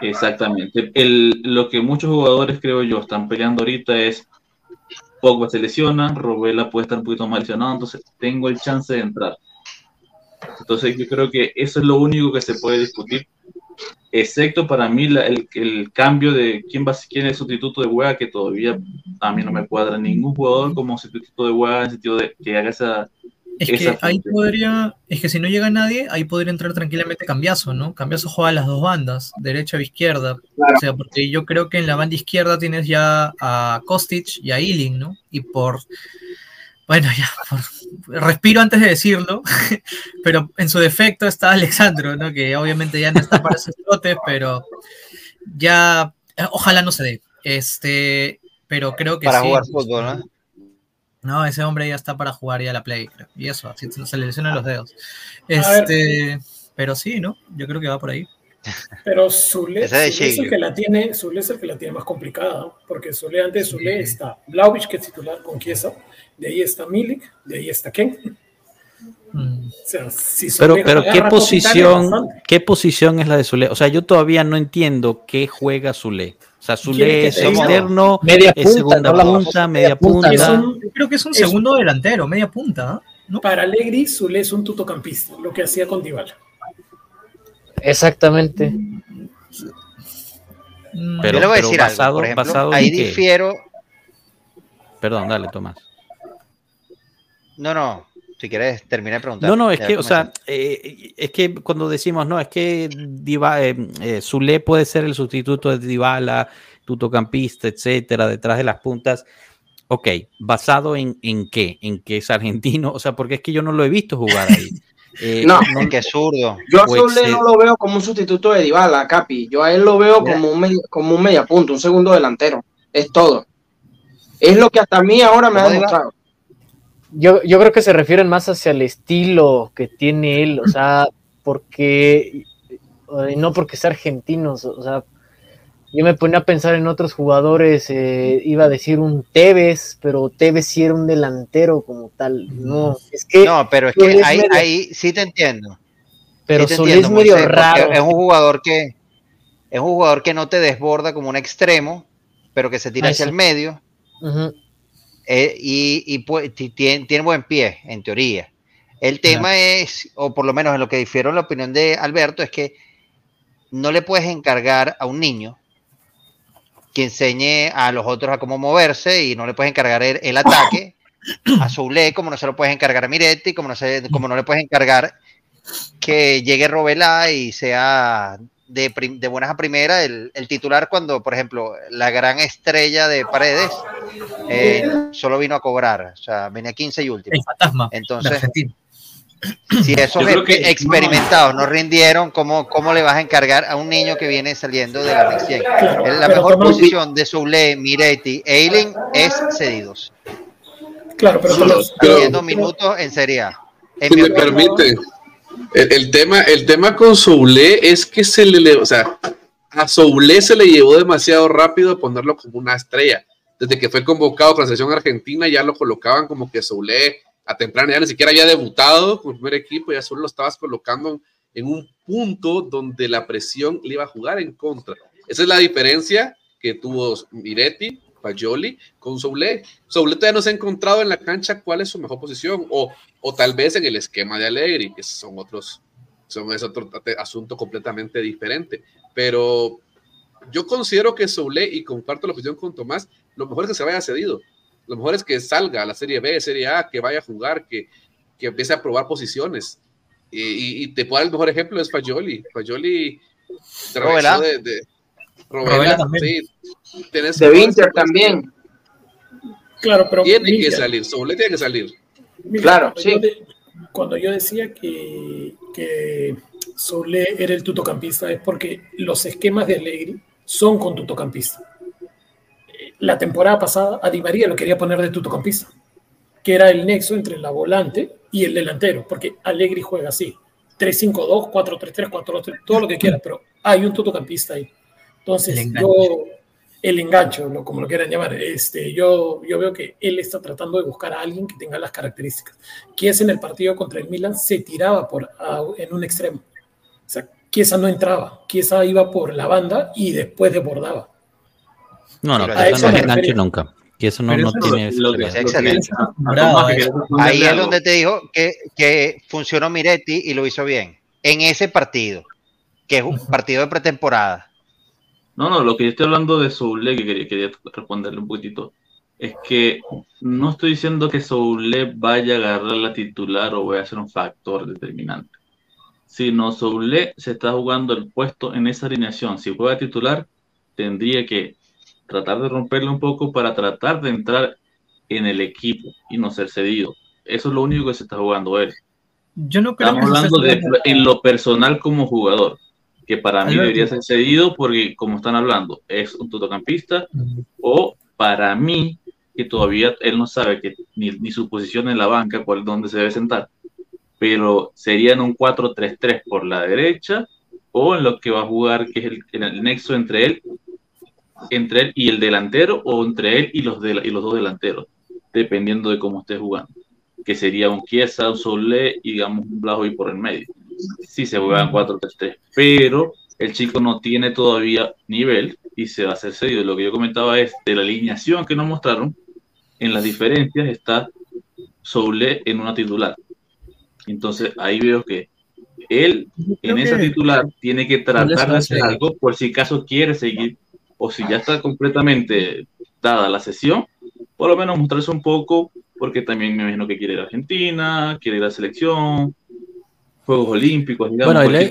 exactamente. El, lo que muchos jugadores, creo yo, están peleando ahorita es Pogba se lesiona, Robela puede estar un poquito más lesionado, entonces tengo el chance de entrar. Entonces yo creo que eso es lo único que se puede discutir excepto para mí el, el, cambio de quién va quién es el sustituto de Wea, que todavía a mí no me cuadra ningún jugador como sustituto de Wea en el sentido de que haga esa es que ahí podría, es que si no llega nadie, ahí podría entrar tranquilamente Cambiazo, ¿no? Cambiazo juega a las dos bandas, derecha o izquierda. O sea, porque yo creo que en la banda izquierda tienes ya a Kostic y a Ealing, ¿no? Y por, bueno, ya, respiro antes de decirlo, pero en su defecto está Alexandro, ¿no? Que obviamente ya no está para ese trote, pero ya, ojalá no se dé. Este, pero creo que para jugar fútbol, ¿no? No, ese hombre ya está para jugar ya la Play, creo. Y eso, así se le lesionan los dedos. Este, pero sí, ¿no? Yo creo que va por ahí. Pero Zule, es el que la tiene, Zule es el que la tiene más complicada, porque Zule antes de Zule está Blauvich, que es titular con Chiesa, de ahí está Milik, de ahí está Ken. Mm. O sea, si pero, pero ¿qué posición, ¿qué posición es la de Zule? O sea, yo todavía no entiendo qué juega Zule. O sea, Zule es externo, media punta, es segunda punta, media punta. creo que es un segundo delantero, media punta. ¿no? Para Allegri, Zule es un tutocampista, lo que hacía con Dybala. Exactamente. Pero, Yo le voy a decir basado, algo, por ejemplo, ahí difiero. Perdón, dale, Tomás. No, no, si quieres, termina de preguntar. No, no, es que, o sea, eh, es que cuando decimos, no, es que Diva, eh, eh, Zule puede ser el sustituto de Dybala, tutocampista, etcétera, detrás de las puntas. Ok, ¿basado en, en qué? ¿En que es argentino? O sea, porque es que yo no lo he visto jugar ahí. Eh, no, no, que es zurdo. Yo a pues, Zule no lo veo como un sustituto de Dybala, Capi. Yo a él lo veo como un, media, como un media punto, un segundo delantero. Es todo. Es lo que hasta a mí ahora me ha demostrado. Yo, yo creo que se refieren más hacia el estilo que tiene él, o sea, porque eh, no porque sea argentino, o sea, yo me ponía a pensar en otros jugadores, eh, iba a decir un Tevez, pero Tevez sí era un delantero como tal. No, es que. No, pero es que ahí, ahí sí te entiendo. Pero sí es medio raro. Es un jugador que es un jugador que no te desborda como un extremo, pero que se tira hacia el medio. Eh, y, tiene, tiene, buen pie, en teoría. El tema es, o por lo menos en lo que difiero en la opinión de Alberto, es que no le puedes encargar a un niño que enseñe a los otros a cómo moverse y no le puedes encargar el, ataque a Soule, como no se lo puedes encargar a Miretti, como no, se, como no le puedes encargar que llegue Robela y sea de, de buenas a primera el, titular cuando, por ejemplo, la gran estrella de Paredes eh, solo vino a cobrar, o sea, venía 15 y último. El fantasma. Entonces, si esos que, experimentados no rindieron, ¿cómo, ¿cómo le vas a encargar a un niño que viene saliendo de la recién? la mejor posición de Soule, Miretti, Eiling es cedidos. Claro, pero, pero, minutos en Serie A. si me permite, el, tema, el tema con Soule es que se le, o sea, a Soule se le llevó demasiado rápido ponerlo como una estrella. Desde que fue convocado con la selección argentina ya lo colocaban como que Soule a temprana ya ni siquiera había debutado con el primer equipo, ya solo lo estabas colocando en un punto donde la presión le iba a jugar en contra. Esa es la diferencia que tuvo Miretti, Pajoli con Soule. Soule todavía no se ha encontrado en la cancha cuál es su mejor posición, o, o tal vez en el esquema de Allegri, que son otros, son es otro asunto completamente diferente. Pero yo considero que Soule, y comparto la opinión con Tomás, lo mejor es que se vaya cedido lo mejor es que salga a la Serie B, Serie A, que vaya a jugar, que, que empiece a probar posiciones. Y, te puedo dar el mejor ejemplo, es Fajoli. Fajoli de, de, Robela, también. Sí, de Winter también. Claro, pero tiene que salir, Soule tiene que salir. claro, sí. cuando yo decía que, que Soule era el tutocampista es porque los esquemas de Allegri son con tutocampista la temporada pasada a Di María lo quería poner de tutocampista, que era el nexo entre la volante y el delantero, porque Allegri juega así, 3-5-2, 4-3-3, 4-3, todo lo que quiera, pero hay un tutocampista ahí. Entonces, el yo, el engancho, como lo quieran llamar, este, yo, yo veo que él está tratando de buscar a alguien que tenga las características. Kiesa en el partido contra el Milan se tiraba por, en un extremo. O sea, Kiesa no entraba, Kiesa iba por la banda y después desbordaba. No, no, eso no es enganche nunca. Y eso no, no tiene. Lo, excelente. Ahí es donde te dijo que, que funcionó Miretti y lo hizo bien. En ese partido. que es un partido de pretemporada. No, no, lo que yo estoy hablando de Soule, que quería, quería responderle un poquitito, es que no estoy diciendo que Soule vaya a agarrar la titular o vaya a ser un factor determinante, sino Soule se está jugando el puesto en esa alineación. Si juega titular, tendría que tratar de romperle un poco para tratar de entrar en el equipo y no ser cedido. Eso es lo único que se está jugando él. Yo no creo Estamos hablando de, en lo personal como jugador, que para mí debería ser cedido porque, como están hablando, es un totocampista, o para mí, que todavía él no sabe que ni, ni su posición en la banca, cuál dónde se debe sentar, pero sería en un 4-3-3 por la derecha, o en lo que va a jugar, que es el, el nexo entre él entre él y el delantero o entre él y los, de, y los dos delanteros, dependiendo de cómo esté jugando. Que sería un Chiesa, un Solé y digamos un Blajovic por el medio. Sí se juegan 4-3-3, pero el chico no tiene todavía nivel y se va a hacer cedido. Lo que yo comentaba es de la alineación que nos mostraron, en las diferencias está Soule en una titular. Entonces ahí veo que él en esa titular tiene que tratar de hacer algo por si acaso quiere seguir o si ya está completamente dada la sesión, por lo menos mostrarse un poco, porque también me imagino que quiere ir a Argentina, quiere ir a la selección, Juegos Olímpicos. Digamos, bueno, ahí,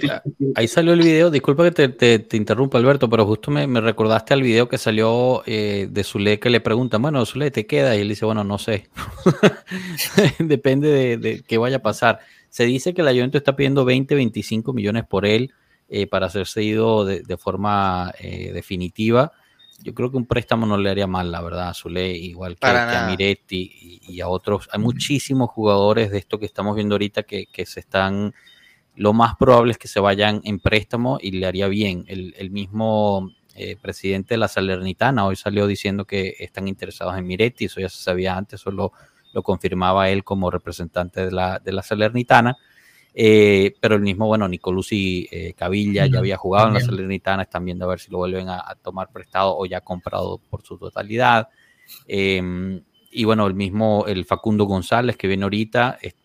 ahí, salió el video, disculpa que te, te, te interrumpa Alberto, pero justo me, me, recordaste al video que salió eh, de Zule que le preguntan, bueno, Zule, ¿te queda? Y él dice, bueno, no sé, depende de, de qué vaya a pasar. Se dice que la Juventus está pidiendo 20, 25 millones por él eh, para ser de, de forma eh, definitiva. Yo creo que un préstamo no le haría mal, la verdad, a Zule, igual que, que a Miretti y, y, a otros. Hay muchísimos jugadores de esto que estamos viendo ahorita que, que, se están, lo más probable es que se vayan en préstamo y le haría bien. El, el mismo eh, presidente de la Salernitana hoy salió diciendo que están interesados en Miretti, eso ya se sabía antes, eso lo, lo confirmaba él como representante de la, de la Salernitana. Eh, pero el mismo, bueno, Nicolucci eh, Cavilla ya había jugado en la Salernitana, están viendo a ver si lo vuelven a, a tomar prestado o ya comprado por su totalidad. Eh, y bueno, el mismo, el Facundo González que viene ahorita, es,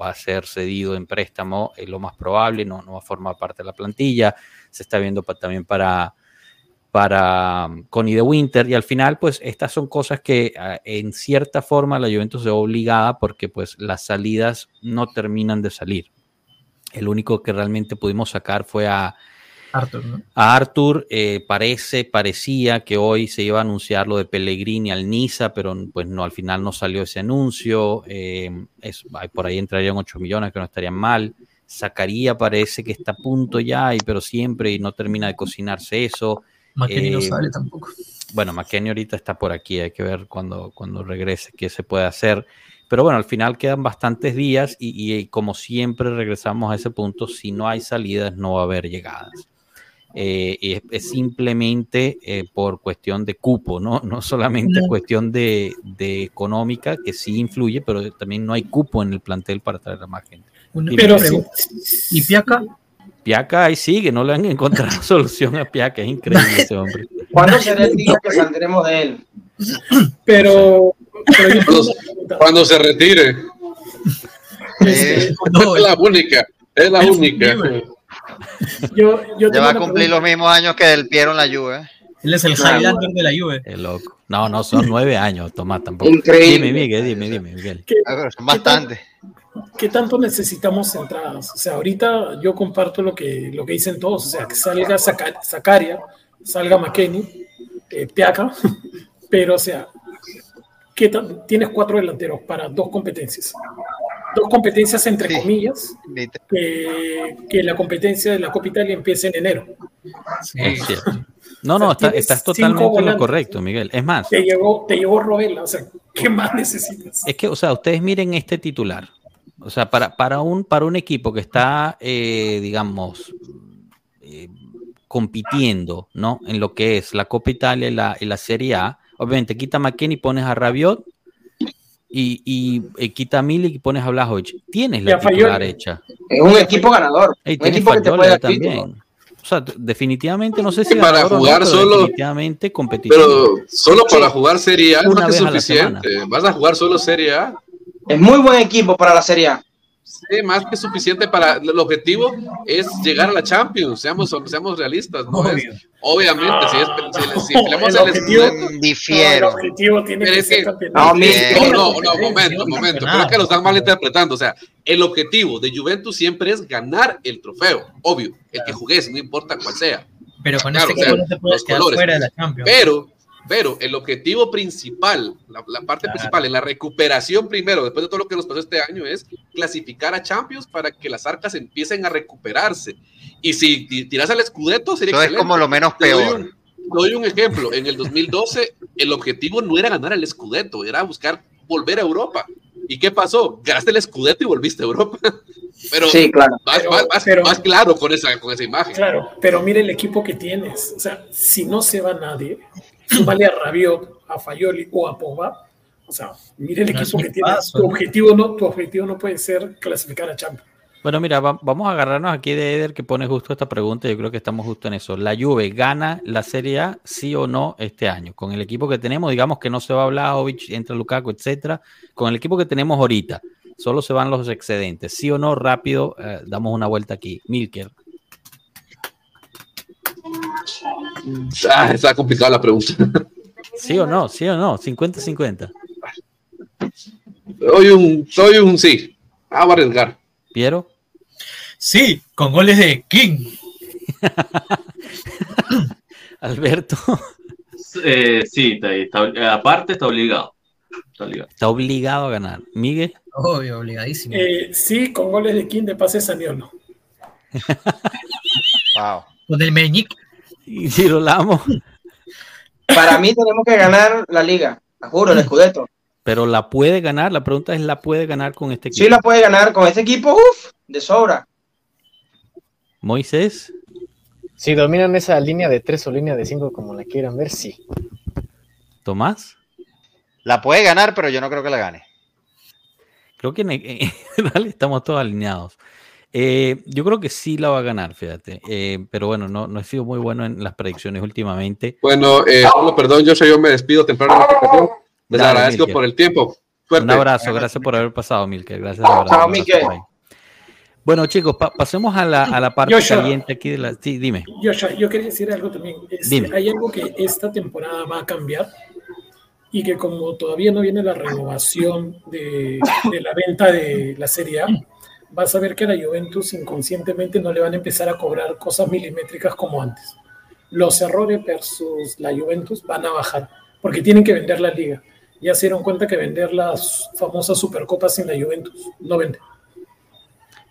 va a ser cedido en préstamo, es lo más probable, no, no va a formar parte de la plantilla. Se está viendo pa, también para, para um, Connie de Winter y al final pues estas son cosas que uh, en cierta forma la Juventus se ve obligada porque pues las salidas no terminan de salir el único que realmente pudimos sacar fue a Arthur. ¿no? A Arthur eh, parece, parecía que hoy se iba a anunciar lo de Pellegrini al Niza, pero pues no, al final no salió ese anuncio. Eh, es, por ahí entrarían 8 millones que no estarían mal. Zacaría parece que está a punto ya, y, pero siempre y no termina de cocinarse eso. McKenny eh, no sale tampoco. Bueno, McKenny ahorita está por aquí, hay que ver cuando, cuando regrese qué se puede hacer. Pero bueno, al final quedan bastantes días y, y, como siempre regresamos a ese punto, si no hay salidas no va a haber llegadas. Eh, es, es, simplemente eh, por cuestión de cupo, ¿no? No solamente cuestión de, de, económica, que sí influye, pero también no hay cupo en el plantel para traer a más gente. pero ¿Y Piaca? Piaca ahí sigue, no le han encontrado solución a Piaca, es increíble ese hombre. ¿Cuándo será el día que saldremos de él? Pero cuando, cuando, se retire. Este, Eh, no, es la única, es la única. Yo, yo ya va a cumplir los mismos años que el Piero en la Juve. Él es el Highlander de la Juve. Es loco. No, no, son nueve años, Tomás, tampoco. Increíble. Dime, Miguel, dime, dime, Miguel. ¿Qué, son bastante. ¿Qué tanto necesitamos entradas? O sea, ahorita yo comparto lo que, lo que dicen todos. O sea, que salga Zacaria, salga McKenny, eh, Piaca, pero o sea, tienes cuatro delanteros para dos competencias. Dos competencias entre sí. comillas, que, que, la competencia de la Copa Italia empiece en enero. Sí. Es cierto. No, no, o sea, está, estás totalmente en lo correcto, Miguel. Es más. Te llegó, te llegó Robela, o sea, ¿qué más necesitas? Es que, o sea, ustedes miren este titular. O sea, para, para, un, para un equipo que está, eh, digamos, eh, compitiendo, ¿no? En lo que es la Copa Italia y la, y la Serie A, obviamente quita a McKenny y pones a Rabiot y, y, y, quita a Milik y pones a Blajovic. Tienes la titular hecha. Es un equipo ganador. Hey, un equipo que te puede dar también. O sea, definitivamente no sé si para jugar no, solo definitivamente competitivo. Pero solo para jugar Serie A es más que suficiente. Vas a jugar solo Serie A. Es muy buen equipo para la Serie A. Sí, más que suficiente para el objetivo es llegar a la Champions, seamos, seamos realistas, ¿no? Es, obviamente, si, es, si, si peleamos el objetivo, difiero. No, el objetivo tiene que, ser no, no, no, momento, momento, creo que lo están malinterpretando, o sea, el objetivo de Juventus siempre es ganar el trofeo, obvio, el que jugues, no importa cuál sea. Pero con claro, este o sea, no te puedes quedar colores. fuera de la Champions. Pero pero el objetivo principal, la, la parte claro. principal, en la recuperación primero, después de todo lo que nos pasó este año, es clasificar a Champions para que las arcas empiecen a recuperarse. Y si tiras al escudeto, sería Eso es como lo menos peor. Te doy un ejemplo. En el 2012, el objetivo no era ganar el escudeto, era buscar volver a Europa. ¿Y qué pasó? Ganaste el escudeto y volviste a Europa. Pero, sí, claro. Más, pero, más, pero, más, claro con esa, con esa imagen. Claro, pero mire el equipo que tienes. O sea, si no se va nadie, súmale a Rabiot, a Fayoli o a Pogba. O sea, mire el no equipo que tienes. Paso, tu, objetivo no, tu objetivo no puede ser clasificar a Champions. Bueno, mira, va, vamos a agarrarnos aquí de Eder que pone justo esta pregunta. Yo creo que estamos justo en eso. ¿La Juve gana la Serie A, sí o no, este año? Con el equipo que tenemos, digamos que no se va a Vlahovic, entra Lukaku, etcétera. Con el equipo que tenemos ahorita, solo se van los excedentes. ¿Sí o no? Rápido, eh, damos una vuelta aquí. Milker. Ah, está complicada la pregunta. ¿Sí o no? ¿Sí o no? 50-50. Soy un, soy un sí. Ah, voy a arriesgar. ¿Piero? Sí, con goles de King. Alberto. Eh, sí, está, está, aparte está obligado. está obligado. Está obligado a ganar. ¿Miguel? Obvio, obligadísimo. Eh, sí, con goles de King de pase Saniolo. wow. Con el Meñique. Y Girolamo. Para mí tenemos que ganar la liga, juro, el Scudetto. Pero la puede ganar, la pregunta es, ¿la puede ganar con este equipo? Sí, la puede ganar con este equipo, uff, de sobra. Moisés. Si dominan esa línea de 3 o línea de 5 como la quieran ver, sí. Tomás. La puede ganar, pero yo no creo que la gane. Creo que en estamos todos alineados. Eh, yo creo que sí la va a ganar, fíjate. Eh, pero bueno, no, no he sido muy bueno en las predicciones últimamente. Bueno, eh, solo perdón, yo, yo me despido temprano en. Les Dale, agradezco Milker. por el tiempo. Fuerte. Un abrazo, gracias por haber pasado, Milker. Gracias. Chao, Chao Milker. Bueno, chicos, pa pasemos a la, a la parte Joshua, caliente aquí de la. Sí, dime. Joshua, yo quería decir algo también. Es, dime. Hay algo que esta temporada va a cambiar y que, como todavía no viene la renovación de, de la venta de la Serie A, vas a ver que a la Juventus inconscientemente no le van a empezar a cobrar cosas milimétricas como antes. Los errores versus la Juventus van a bajar porque tienen que vender la liga. Ya se dieron cuenta que vender las famosas supercopas en la Juventus no vende.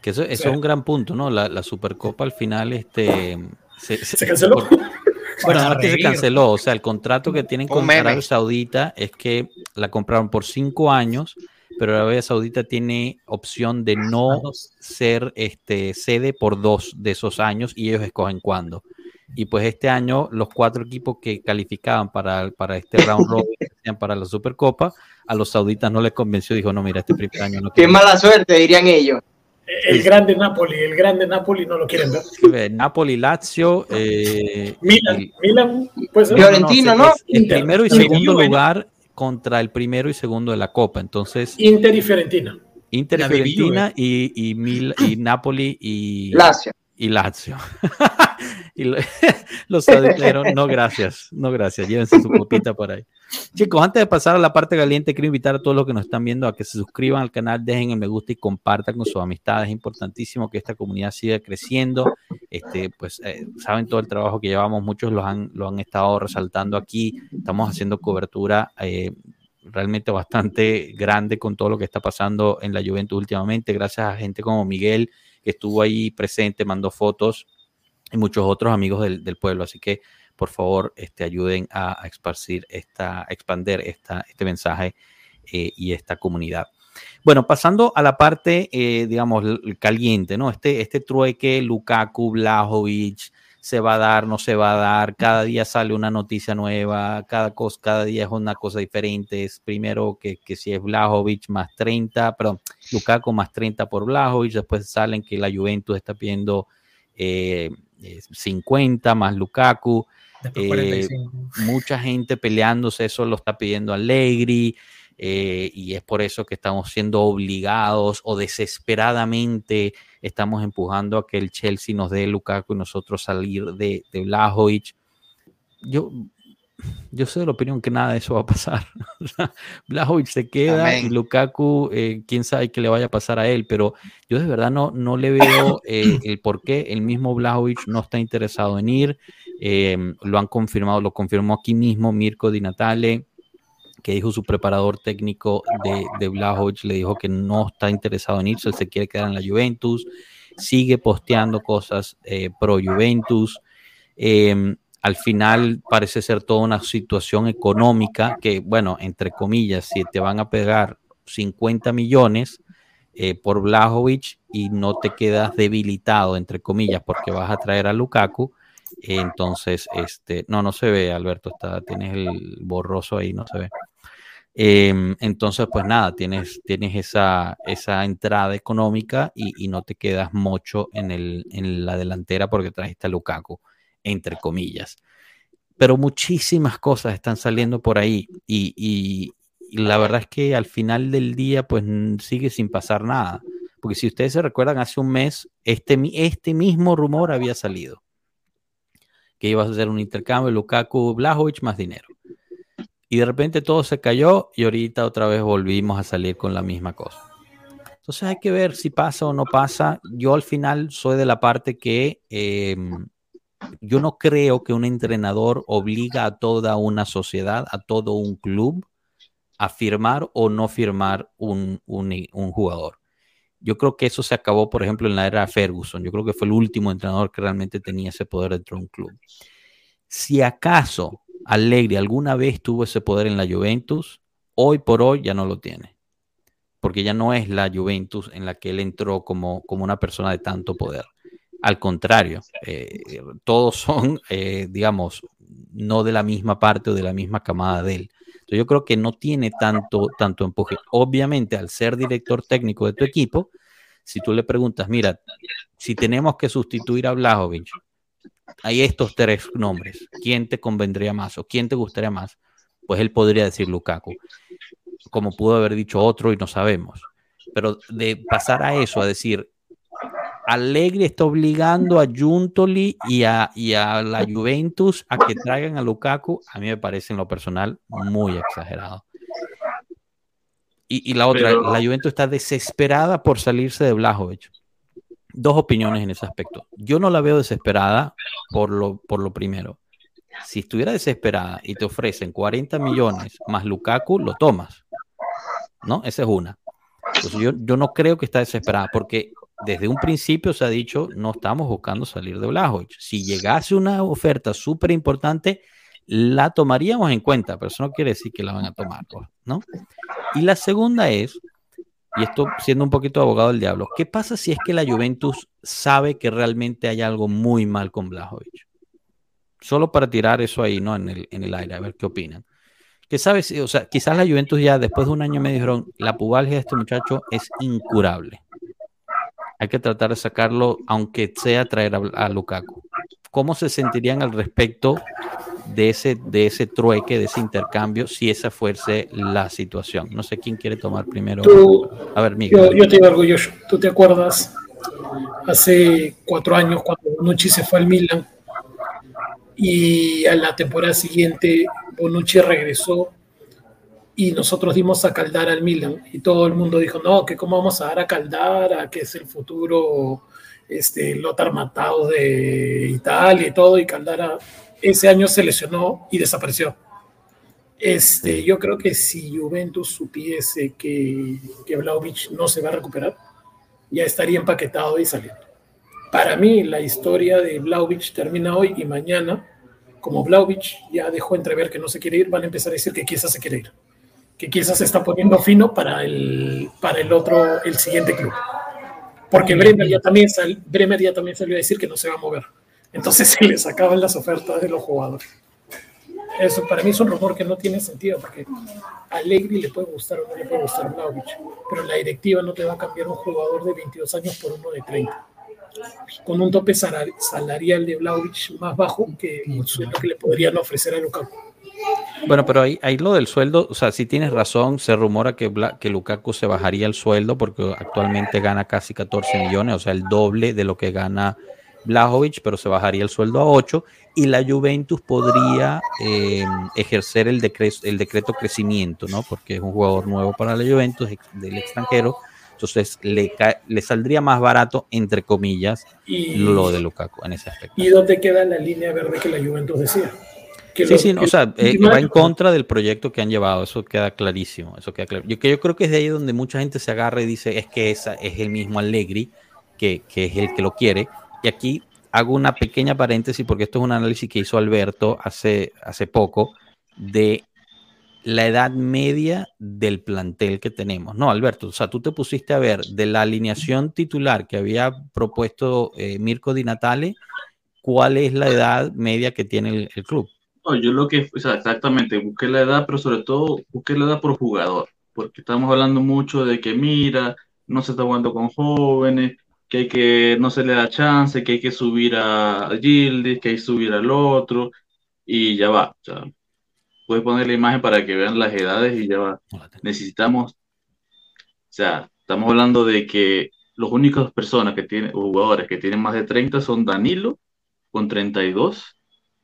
Que eso, eso es un gran punto, ¿no? La, la supercopa al final este, se, se, ¿Se canceló. Por, bueno, no es que se canceló, o sea, el contrato que tienen con Arabia Saudita es que la compraron por cinco años pero Arabia Saudita tiene opción de no ser este, sede por dos de esos años y ellos escogen cuándo. Y pues este año los cuatro equipos que calificaban para, para este round robin, para la Supercopa, a los sauditas no les convenció, dijo, no, mira, este primer año no Qué mala suerte, dirían ellos. El grande Napoli, el grande Napoli no lo quieren ver. Napoli, Lazio, eh, Milan, el, Milan, pues Fiorentino, ¿no? El, el primero y segundo lugar contra el primero y segundo de la Copa. Entonces. Inter y Fiorentina. Inter y Fiorentina y, y, Mil, y Napoli y Lazio. Y Lazio. y lo, los dijeron, no gracias, no gracias, llévense su copita por ahí. Chicos, antes de pasar a la parte caliente, quiero invitar a todos los que nos están viendo a que se suscriban al canal, dejen el me gusta y compartan con sus amistades. Es importantísimo que esta comunidad siga creciendo. Este, pues eh, saben todo el trabajo que llevamos, muchos lo han, lo han estado resaltando aquí. Estamos haciendo cobertura eh, realmente bastante grande con todo lo que está pasando en la Juventus últimamente, gracias a gente como Miguel, estuvo ahí presente, mandó fotos y muchos otros amigos del, del pueblo. Así que por favor, este, ayuden a, a esparcir esta, expander esta, este mensaje eh, y esta comunidad. Bueno, pasando a la parte, eh, digamos, caliente, ¿no? Este, este trueque, Lukaku, Blajovic, se va a dar, no se va a dar, cada día sale una noticia nueva, cada, cosa, cada día es una cosa diferente. Es primero que, que si es Blajovic más 30, perdón, Lukaku más 30 por Blajovic, después salen que la Juventus está pidiendo eh, 50 más Lukaku. Eh, mucha gente peleándose, eso lo está pidiendo Allegri. Eh, y es por eso que estamos siendo obligados o desesperadamente estamos empujando a que el Chelsea nos dé Lukaku y nosotros salir de, de Blajovic. Yo, yo soy de la opinión que nada de eso va a pasar. Blajovic se queda y Lukaku, eh, quién sabe qué le vaya a pasar a él, pero yo de verdad no, no le veo eh, el por qué el mismo Blajovic no está interesado en ir. Em, lo han confirmado, lo confirmó aquí mismo Mirko Di Natale, que dijo su preparador técnico de, de le dijo que no está interesado en irse, él se quiere quedar en la Juventus, sigue posteando cosas eh, pro Juventus. Em, al final parece ser toda una situación económica que, bueno, entre comillas, si te van a pegar 50 millones eh, por Blajovic y no te quedas debilitado, entre comillas, porque vas a traer a Lukaku, entonces, este, no, no se ve, Alberto, está, tienes el borroso ahí, no se ve. Em, entonces, pues nada, tienes, tienes esa, esa entrada económica y, no te quedas mucho en, el, en la delantera porque trajiste a Lukaku entre comillas. Pero muchísimas cosas están saliendo por ahí y, la verdad es que al final del día pues sigue sin pasar nada. Porque si ustedes se recuerdan, hace un mes este, este mismo rumor había salido. Que iba a ser un intercambio Lukaku, Blajovic más dinero. Y de repente todo se cayó y ahorita otra vez volvimos a salir con la misma cosa. Entonces hay que ver si pasa o no pasa. Yo al final soy de la parte que em, yo no creo que un entrenador obliga a toda una sociedad, a todo un club, a firmar o no firmar un, jugador. Yo creo que eso se acabó, por ejemplo, en la era Ferguson. Yo creo que fue el último entrenador que realmente tenía ese poder dentro de un club. Si acaso Allegri alguna vez tuvo ese poder en la Juventus, hoy por hoy ya no lo tiene. Porque ya no es la Juventus en la que él entró como, como una persona de tanto poder. Al contrario, eh, todos son, eh, digamos, no de la misma parte o de la misma camada de él. Entonces yo creo que no tiene tanto, tanto empuje. Obviamente, al ser director técnico de tu equipo, si tú le preguntas, mira, si tenemos que sustituir a Blajovic, hay estos tres nombres, ¿quién te convendría más o quién te gustaría más? Pues él podría decir Lukaku, como pudo haber dicho otro y no sabemos. Pero de pasar a eso, a decir, Allegri está obligando a Juntoli y a, la Juventus a que traigan a Lukaku, a mí me parece en lo personal muy exagerado. Y, la otra, la Juventus está desesperada por salirse de Blajovic. Dos opiniones en ese aspecto. Yo no la veo desesperada por lo, por lo primero. Si estuviera desesperada y te ofrecen 40 millones más Lukaku, lo tomas. ¿No? Esa es una. Entonces yo, yo no creo que está desesperada porque desde un principio se ha dicho, no estamos buscando salir de Blajovic. Si llegase una oferta súper importante, la tomaríamos en cuenta, pero eso no quiere decir que la van a tomar, pues, ¿no? Y la segunda es, y esto siendo un poquito abogado del diablo, ¿qué pasa si es que la Juventus sabe que realmente hay algo muy mal con Blajovic? Solo para tirar eso ahí, ¿no? En el, en el aire, a ver qué opinan. ¿Qué sabes? O sea, quizás la Juventus ya después de un año me dijeron, la pubalgia de este muchacho es incurable hay que tratar de sacarlo, aunque sea traer a, Lukaku. ¿Cómo se sentirían al respecto de ese, de ese trueque, de ese intercambio, si esa fuese la situación? No sé quién quiere tomar primero. a ver, Miguel. Yo, yo, te digo orgulloso. ¿Tú te acuerdas hace cuatro años cuando Bonucci se fue al Milan? Y a la temporada siguiente Bonucci regresó y nosotros dimos a Caldar al Milan y todo el mundo dijo, no, que cómo vamos a dar a Caldar, a que es el futuro este, Lothar Matado de Italia y todo, y Caldara ese año se lesionó y desapareció. Este, yo creo que si Juventus supiese que, que Vlaovic no se va a recuperar, ya estaría empaquetado y saliendo. Para mí, la historia de Vlaovic termina hoy y mañana, como Vlaovic ya dejó entrever que no se quiere ir, van a empezar a decir que quizás se quiere ir que quizás se está poniendo fino para el, para el otro, el siguiente club. Porque Bremer ya, también sal, Bremer ya también salió a decir que no se va a mover. Entonces se les acaban las ofertas de los jugadores. Eso para mí es un rumor que no tiene sentido, porque a Allegri le puede gustar o no le puede gustar Vlaovic, pero la directiva no te va a cambiar un jugador de 22 años por uno de 30. Con un tope salarial de Vlaovic más bajo que sueldo que le podrían ofrecer a Lukaku. Bueno, pero ahí, ahí lo del sueldo, o sea, si tienes razón, se rumora que, que Lukaku se bajaría el sueldo porque actualmente gana casi 14 millones, o sea, el doble de lo que gana Blajovic, pero se bajaría el sueldo a 8 y la Juventus podría eh, ejercer el, decreto, el decreto crecimiento, ¿no? Porque es un jugador nuevo para la Juventus del extranjero, entonces le, le saldría más barato, entre comillas, lo de Lukaku en ese aspecto. ¿Y dónde queda la línea verde que la Juventus decía? Sí, sí, o sea, eh, va en contra del proyecto que han llevado, eso queda clarísimo, eso queda claro. Yo, yo creo que es de ahí donde mucha gente se agarra y dice, es que esa es el mismo Allegri, que, que es el que lo quiere, y aquí hago una pequeña paréntesis porque esto es un análisis que hizo Alberto hace, hace poco de la edad media del plantel que tenemos. No, Alberto, o sea, tú te pusiste a ver de la alineación titular que había propuesto eh, Mirko Di Natale, ¿cuál es la edad media que tiene el, club? Yo lo que, o sea, exactamente, busqué la edad, pero sobre todo busqué la edad por jugador, porque estamos hablando mucho de que mira, no se está jugando con jóvenes, que hay que, no se le da chance, que hay que subir a Gildis, que hay que subir al otro, y ya va. O sea, puedes poner la imagen para que vean las edades y ya va. Necesitamos, o sea, estamos hablando de que los únicos personas que tienen, jugadores que tienen más de 30 son Danilo con 32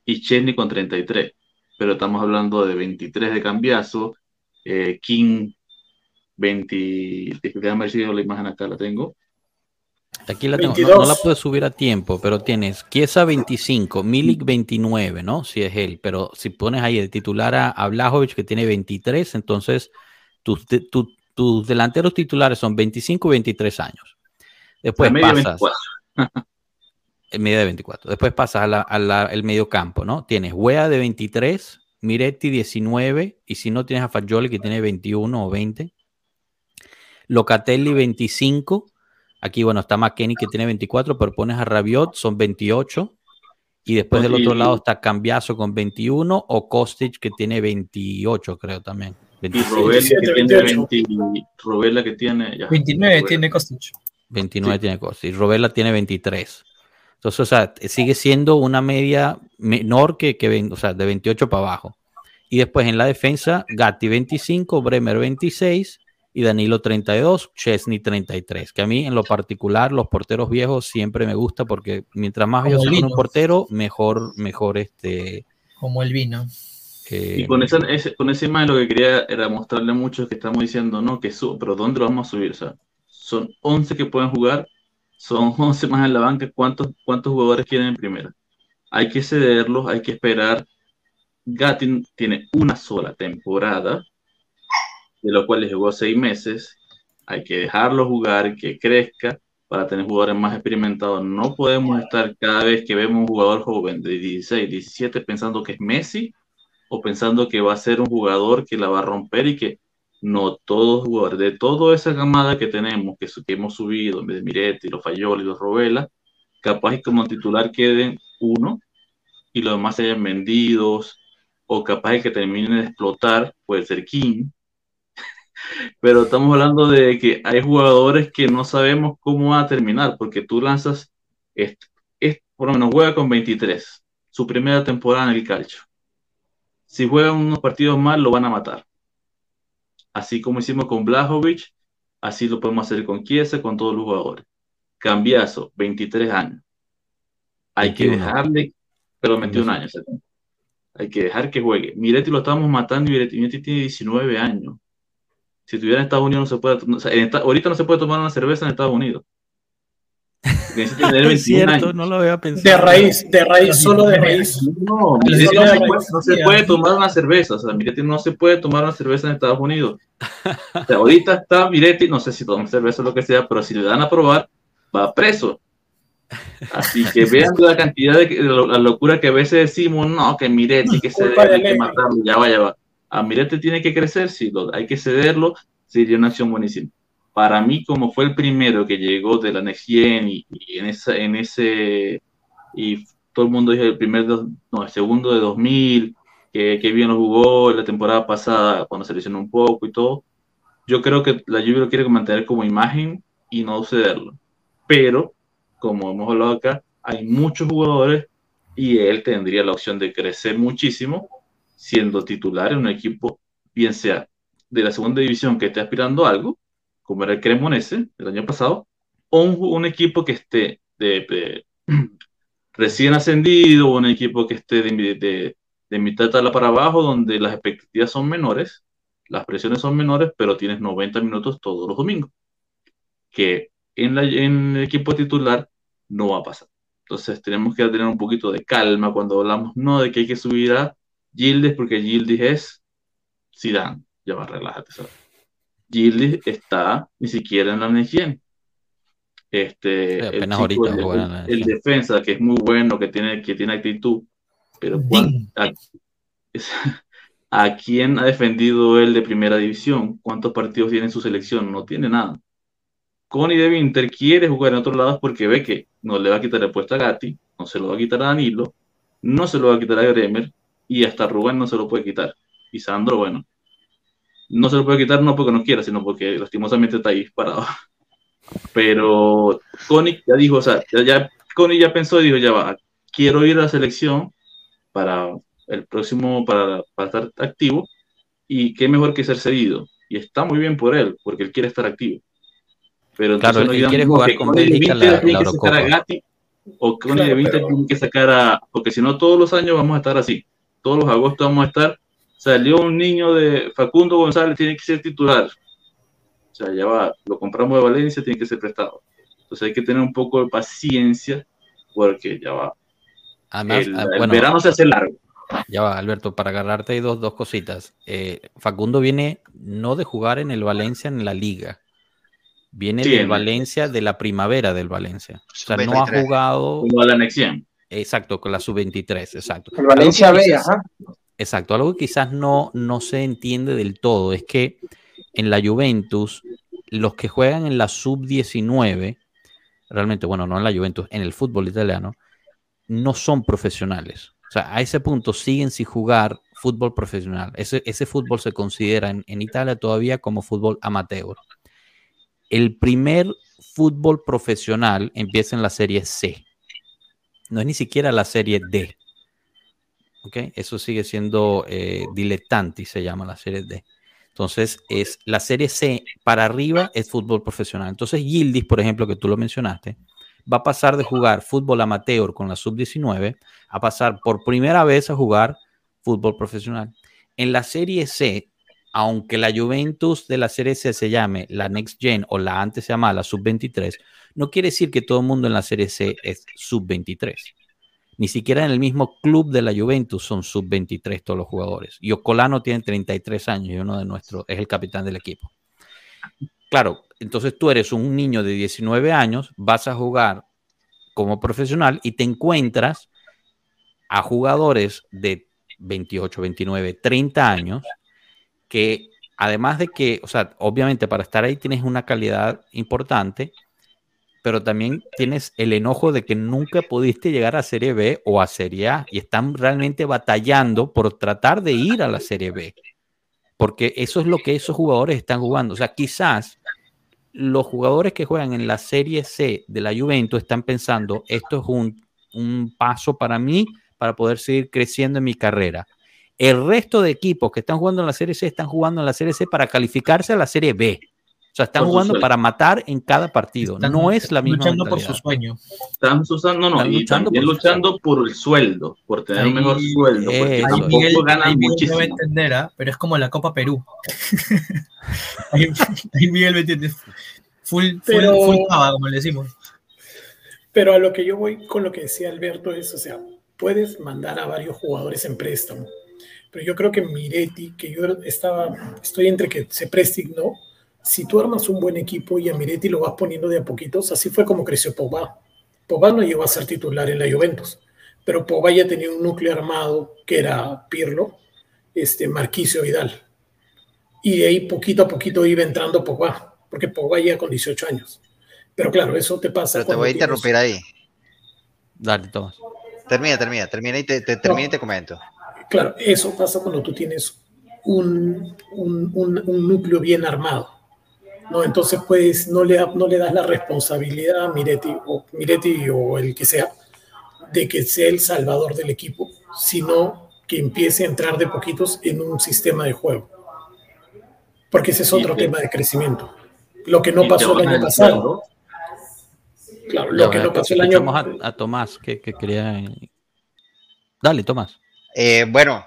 y Chesney con 33. Pero estamos hablando de 23 de cambiazo, eh, King 20, déjame ver si la imagen acá la tengo, Aquí la tengo, no, la puedes subir a tiempo, pero tienes Kiesa 25, Milik 29, ¿no? Si es él, pero si pones ahí el titular a, a Blajovic que tiene 23, entonces tus, tus delanteros titulares son 25 y 23 años. Después pasas. media de 24. Después pasas al medio campo, ¿no? Tienes Wea de 23, Miretti 19, y si no tienes a Fagioli que tiene 21 o 20, Locatelli 25 Aquí, bueno, está McKenny que tiene 24, pero pones a Rabiot, son 28. Y después del otro lado está Cambiazo con 21 o Kostic que tiene 28, creo también. Y Robela que, tiene 20, Robela que tiene. 29 tiene Kostic. 29 tiene Kostic. Robela tiene 23. Entonces, o sea, sigue siendo una media menor que, que o sea, de 28 para abajo. Y después en la defensa, Gatti 25, Bremer 26, y Danilo 32, Chesney 33. Que a mí, en lo particular, los porteros viejos siempre me gusta porque mientras más viejo sea un portero, mejor, mejor este. Como el vino. Eh, y con esa, ese, con esa imagen lo que quería era mostrarle a muchos que estamos diciendo, no, que su, pero ¿dónde lo vamos a subir? O sea, son 11 que pueden jugar, son 11 más en la banca, ¿cuántos, cuántos jugadores quieren en primera? Hay que cederlos, hay que esperar. Gatin tiene una sola temporada de los cuales jugó seis meses. Hay que dejarlo jugar, que crezca para tener jugadores más experimentados. No podemos estar cada vez que vemos un jugador joven de 16, 17 pensando que es Messi o pensando que va a ser un jugador que la va a romper y que no todos los jugadores de toda esa camada que tenemos, que, hemos subido, de Miretti, los Fayoli, los Robela, capaz que como titular queden uno y los demás se hayan vendidos o capaz que terminen de explotar, puede ser King, pero estamos hablando de que hay jugadores que no sabemos cómo va a terminar, porque tú lanzas, es, por lo menos juega con 23, su primera temporada en el calcio. Si juegan unos partidos mal, lo van a matar. Así como hicimos con Blajovic, así lo podemos hacer con Kiesa, con todos los jugadores. Cambiazo, 23 años. Hay que dejarle, pero 21 años. Hay que dejar que juegue. Miretti lo estamos matando y Miretti tiene 19 años. Si estuviera en Estados Unidos no se puede, ahorita no se puede tomar una cerveza en Estados Unidos. es cierto, no lo había pensado. De raíz, de raíz, solo de raíz. No, no, se puede, tomar una cerveza. O sea, Miretti no se puede tomar una cerveza en Estados Unidos. O sea, ahorita está Miretti, no sé si toma cerveza o lo que sea, pero si le dan a probar, va preso. Así que vean la cantidad de, la locura que a veces decimos, no, que Miretti, que se debe que matarlo, ya va, ya va a Mirete tiene que crecer, si hay que cederlo, sería una acción buenísima. Para mí, como fue el primero que llegó de la Next Gen y, en, esa, en ese, y todo el mundo dijo el primer, no, el segundo de 2000, que, que bien lo jugó la temporada pasada cuando se lesionó un poco y todo, yo creo que la Juve lo quiere mantener como imagen y no cederlo. Pero, como hemos hablado acá, hay muchos jugadores y él tendría la opción de crecer muchísimo siendo titular en un equipo, bien sea de la segunda división que esté aspirando a algo, como era el Cremonese el año pasado, o un, equipo que esté de, recién ascendido, o un equipo que esté de, de, mitad de tabla para abajo, donde las expectativas son menores, las presiones son menores, pero tienes 90 minutos todos los domingos, que en, la, en el equipo titular no va a pasar. Entonces tenemos que tener un poquito de calma cuando hablamos, no de que hay que subir a Gildes, porque Gildes es Zidane, ya va, relájate, ¿sabes? Gildes está ni siquiera en la NGN. Este, el, el, defensa, que es muy bueno, que tiene, que tiene actitud, pero a, ¿a quién ha defendido él de primera división? ¿Cuántos partidos tiene en su selección? No tiene nada. Connie de Winter quiere jugar en otros lados porque ve que no le va a quitar el puesto a Gatti, no se lo va a quitar a Danilo, no se lo va a quitar a Gremer y hasta Rubén no se lo puede quitar. Y Sandro, bueno, no se lo puede quitar no porque no quiera, sino porque lastimosamente está ahí parado. Pero Connie ya dijo, o sea, ya, Connie ya pensó y dijo, ya va, quiero ir a la selección para el próximo, para, para estar activo y qué mejor que ser cedido. Y está muy bien por él, porque él quiere estar activo. Pero claro, no él quiere jugar con Bélgica la, la Eurocopa. Gatti, o Connie de Winter tiene que sacar a, porque si no todos los años vamos a estar así. Todos los agostos vamos a estar salió un niño de Facundo González, tiene que ser titular. O sea, ya va, lo compramos de Valencia, tiene que ser prestado. Entonces hay que tener un poco de paciencia porque ya va. Además, el, ah, verano se hace largo. Ya va, Alberto, para agarrarte hay dos, dos cositas. Eh, Facundo viene no de jugar en el Valencia en la liga, viene del Valencia de la primavera del Valencia. O sea, no ha jugado. Como la anexión. Exacto, con la sub-23, exacto. El Valencia B, ajá. Exacto, algo que quizás no, no se entiende del todo es que en la Juventus, los que juegan en la sub-19, realmente, bueno, no en la Juventus, en el fútbol italiano, no son profesionales. O sea, a ese punto siguen sin jugar fútbol profesional. Ese, ese fútbol se considera en, en Italia todavía como fútbol amateur. El primer fútbol profesional empieza en la serie C. No es ni siquiera la serie D. Eso sigue siendo eh, dilettanti, se llama la serie D. Entonces, es la serie C para arriba es fútbol profesional. Entonces, Gildis, por ejemplo, que tú lo mencionaste, va a pasar de jugar fútbol amateur con la sub-19 a pasar por primera vez a jugar fútbol profesional. En la serie C, aunque la Juventus de la serie C se llame la Next Gen o la antes se llama la sub-23, no quiere decir que todo el mundo en la serie C es sub-23. Ni siquiera en el mismo club de la Juventus son sub-23 todos los jugadores. Y Ocolano tiene 33 años y uno de nuestros es el capitán del equipo. Claro, entonces tú eres un niño de 19 años, vas a jugar como profesional y te encuentras a jugadores de 28, 29, 30 años que además de que, o sea, obviamente para estar ahí tienes una calidad importante, pero también tienes el enojo de que nunca pudiste llegar a Serie B o a Serie A y están realmente batallando por tratar de ir a la Serie B, porque eso es lo que esos jugadores están jugando. O sea, quizás los jugadores que juegan en la Serie C de la Juventus están pensando, esto es un, un paso para mí para poder seguir creciendo en mi carrera. El resto de equipos que están jugando en la Serie C están jugando en la Serie C para calificarse a la Serie B. O sea, están jugando para matar en cada partido. no es la misma. Luchando por su sueño. Están usando, no, no, y luchando también por luchando por el sueldo, por tener un mejor sueldo. Porque tampoco Miguel, ganan muchísimo. No entender, ¿eh? pero es como la Copa Perú. ahí, Miguel me entiende. Full, pero, full, full como le decimos. Pero a lo que yo voy con lo que decía Alberto es, o sea, puedes mandar a varios jugadores en préstamo. Pero yo creo que Miretti, que yo estaba, estoy entre que se prestignó, si tú armas un buen equipo y a Miretti lo vas poniendo de a poquitos, así fue como creció Pogba. Pogba no llegó a ser titular en la Juventus, pero Pogba ya tenía un núcleo armado que era Pirlo, este, Marquicio Vidal. Y de ahí poquito a poquito iba entrando Pogba, porque Pogba ya con 18 años. Pero claro, eso te pasa. Pero te voy a interrumpir ahí. Dale, Tomás. Termina, termina, termina y te, te, termina y te comento. Claro, eso pasa cuando tú tienes un, un, un núcleo bien armado ¿no? Entonces, pues, no le, no le das la responsabilidad a Miretti o, Miretti o el que sea de que sea el salvador del equipo, sino que empiece a entrar de poquitos en un sistema de juego. Porque ese es otro tema de crecimiento. Lo que no pasó el año pasado. Claro, lo que no pasó el año pasado. A, Tomás, que, quería. Dale, Tomás. Eh, bueno,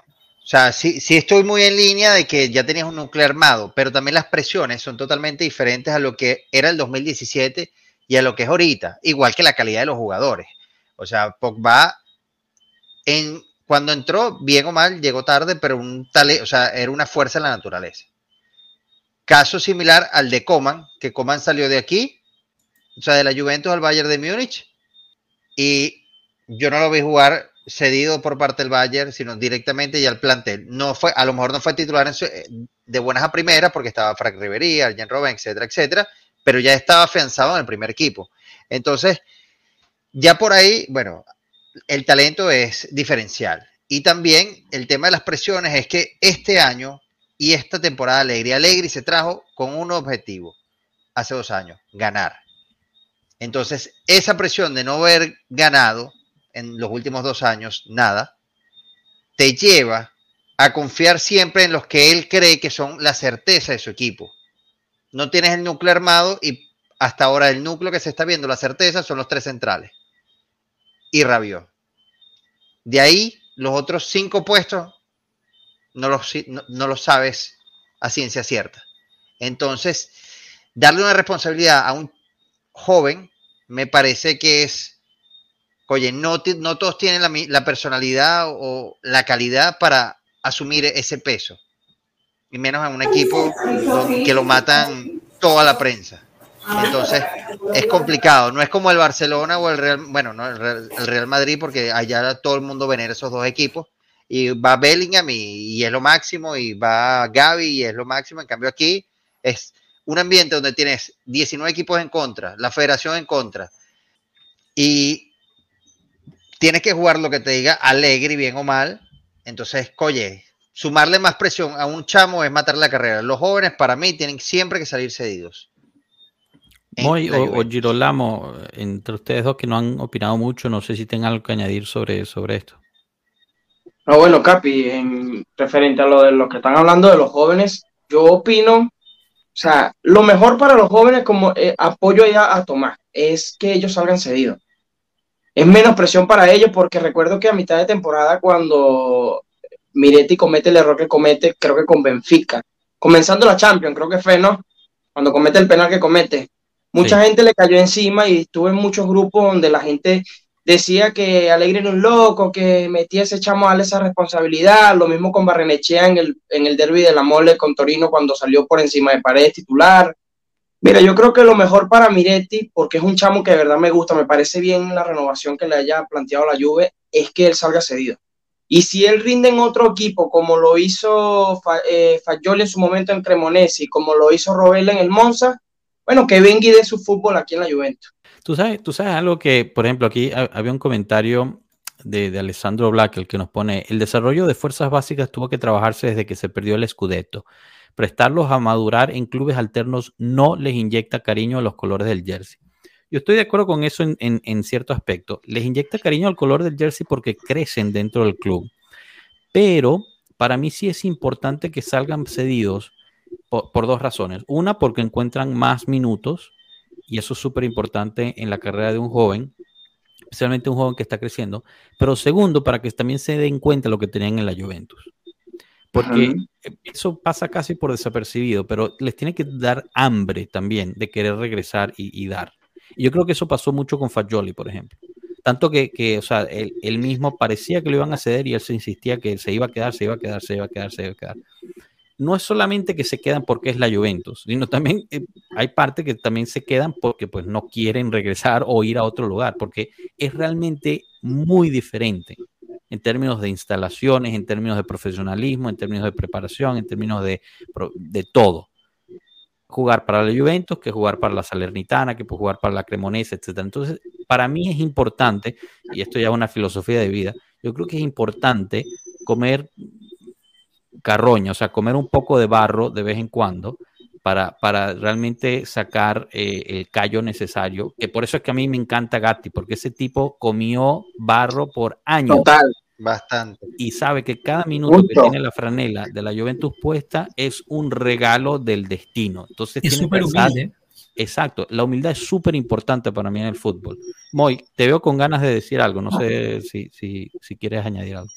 o sea, sí, sí estoy muy en línea de que ya tenías un núcleo armado, pero también las presiones son totalmente diferentes a lo que era el 2017 y a lo que es ahorita, igual que la calidad de los jugadores. O sea, Pogba en, cuando entró, bien o mal, llegó tarde, pero un tal, o sea, era una fuerza en la naturaleza. Caso similar al de Coman, que Coman salió de aquí, o sea, de la Juventus al Bayern de Múnich, y yo no lo vi jugar cedido por parte del Bayern, sino directamente ya al plantel. No fue, a lo mejor no fue titular de buenas a primeras porque estaba Frank Ribery, Arjen Robben, etcétera, etcétera, pero ya estaba afianzado en el primer equipo. Entonces, ya por ahí, bueno, el talento es diferencial. Y también el tema de las presiones es que este año y esta temporada Alegre, Alegre se trajo con un objetivo hace dos años, ganar. Entonces, esa presión de no haber ganado en los últimos dos años nada, te lleva a confiar siempre en los que él cree que son la certeza de su equipo. No tienes el núcleo armado y hasta ahora el núcleo que se está viendo, la certeza, son los tres centrales y Rabiot. De ahí, los otros cinco puestos no los, no, lo sabes a ciencia cierta. Entonces, darle una responsabilidad a un joven me parece que es, oye, no, no todos tienen la, personalidad o la calidad para asumir ese peso. Y menos en un equipo que lo matan toda la prensa. Entonces es complicado, no es como el Barcelona o el Real, bueno, no, el Real, Madrid, porque allá todo el mundo venera esos dos equipos. Y va Bellingham y, es lo máximo, y va Gaby y es lo máximo. En cambio, aquí es un ambiente donde tienes 19 equipos en contra, la federación en contra, y tienes que jugar lo que te diga alegre, bien o mal. Entonces, oye, sumarle más presión a un chamo es matar la carrera. Los jóvenes, para mí, tienen siempre que salir cedidos. Moy o, Girolamo, entre ustedes dos que no han opinado mucho, no sé si tengan algo que añadir sobre, sobre esto. No, bueno, Capi, en referente a lo de lo que están hablando de los jóvenes, yo opino, o sea, lo mejor para los jóvenes, como eh, apoyo ya a Tomás, es que ellos salgan cedidos. Es menos presión para ellos porque recuerdo que a mitad de temporada cuando Miretti comete el error que comete, creo que con Benfica, comenzando la Champions, creo que fue, ¿no? Cuando comete el penal que comete, Mucha gente le cayó encima y estuve en muchos grupos donde la gente decía que Alegre era un loco, que metía ese chamo a esa responsabilidad, lo mismo con Barrenechea en el, en el derby de la mole con Torino cuando salió por encima de Paredes titular. Mira, yo creo que lo mejor para Miretti, porque es un chamo que de verdad me gusta, me parece bien la renovación que le haya planteado la Juve, es que él salga cedido. Y si él rinde en otro equipo, como lo hizo eh, en su momento en Cremonese y como lo hizo Robel en el Monza, bueno, que venga y dé su fútbol aquí en la Juventus. Tú sabes, tú sabes algo que, por ejemplo, aquí había un comentario de, Alessandro Black, el que nos pone, el desarrollo de fuerzas básicas tuvo que trabajarse desde que se perdió el Scudetto. Prestarlos a madurar en clubes alternos no les inyecta cariño a los colores del jersey. Yo estoy de acuerdo con eso en, en cierto aspecto. Les inyecta cariño al color del jersey porque crecen dentro del club. Pero para mí sí es importante que salgan cedidos por, dos razones. Una, porque encuentran más minutos, y eso es súper importante en la carrera de un joven, especialmente un joven que está creciendo. Pero segundo, para que también se den cuenta lo que tenían en la Juventus. Porque eso pasa casi por desapercibido, pero les tiene que dar hambre también de querer regresar y, dar. Y yo creo que eso pasó mucho con Fagioli, por ejemplo. Tanto que, que o sea, él, él, mismo parecía que lo iban a ceder y él se insistía que se iba a quedar, se iba a quedar, se iba a quedar, se iba a quedar no es solamente que se quedan porque es la Juventus, sino también eh, hay parte que también se quedan porque pues no quieren regresar o ir a otro lugar, porque es realmente muy diferente en términos de instalaciones, en términos de profesionalismo, en términos de preparación, en términos de, de todo. Jugar para la Juventus que jugar para la Salernitana, que jugar para la Cremonese, etc. Entonces, para mí es importante, y esto ya es una filosofía de vida, yo creo que es importante comer carroña, o sea, comer un poco de barro de vez en cuando para, para realmente sacar eh, el callo necesario, que por eso es que a mí me encanta Gatti, porque ese tipo comió barro por años. Total, Bastante. Y sabe que cada minuto que tiene la franela de la Juventus puesta es un regalo del destino. Entonces es súper humilde. Exacto, la humildad es súper importante para mí en el fútbol. Moy, te veo con ganas de decir algo, no sé si, si, si quieres añadir algo.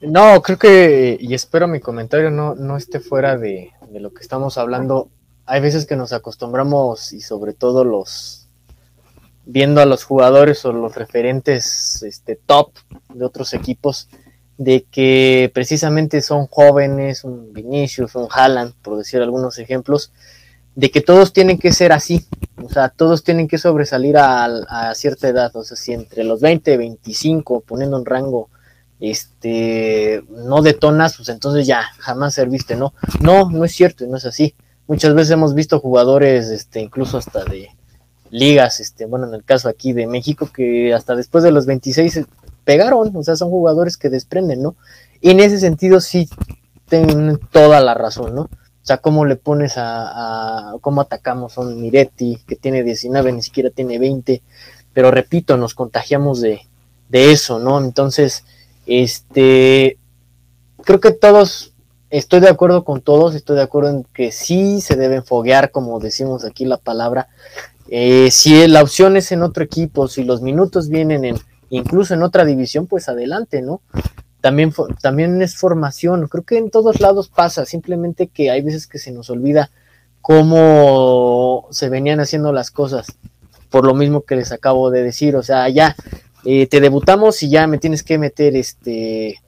No, creo que, y espero mi comentario no, no esté fuera de, de lo que estamos hablando. Hay veces que nos acostumbramos y sobre todo los, viendo a los jugadores o los referentes este, top de otros equipos, de que precisamente son jóvenes, un Vinicius, un Haaland, por decir algunos ejemplos, de que todos tienen que ser así, o sea, todos tienen que sobresalir a, a cierta edad, o sea, si entre los 20 y 25, poniendo un rango este, no detonas, pues entonces ya, jamás serviste, ¿no? No, no es cierto, no es así. Muchas veces hemos visto jugadores, este, incluso hasta de ligas, este, bueno, en el caso aquí de México, que hasta después de los 26 pegaron, o sea, son jugadores que desprenden, ¿no? Y en ese sentido sí tienen toda la razón, ¿no? O sea, cómo le pones a, a cómo atacamos a un Miretti, que tiene 19, ni siquiera tiene 20, pero repito, nos contagiamos de, de eso, ¿no? Entonces, este, creo que todos, estoy de acuerdo con todos, estoy de acuerdo en que sí se deben foguear, como decimos aquí la palabra. Eh, si la opción es en otro equipo, si los minutos vienen en incluso en otra división, pues adelante, ¿no? También, también es formación, creo que en todos lados pasa, simplemente que hay veces que se nos olvida cómo se venían haciendo las cosas, por lo mismo que les acabo de decir, o sea, ya eh, te debutamos y ya me tienes que meter este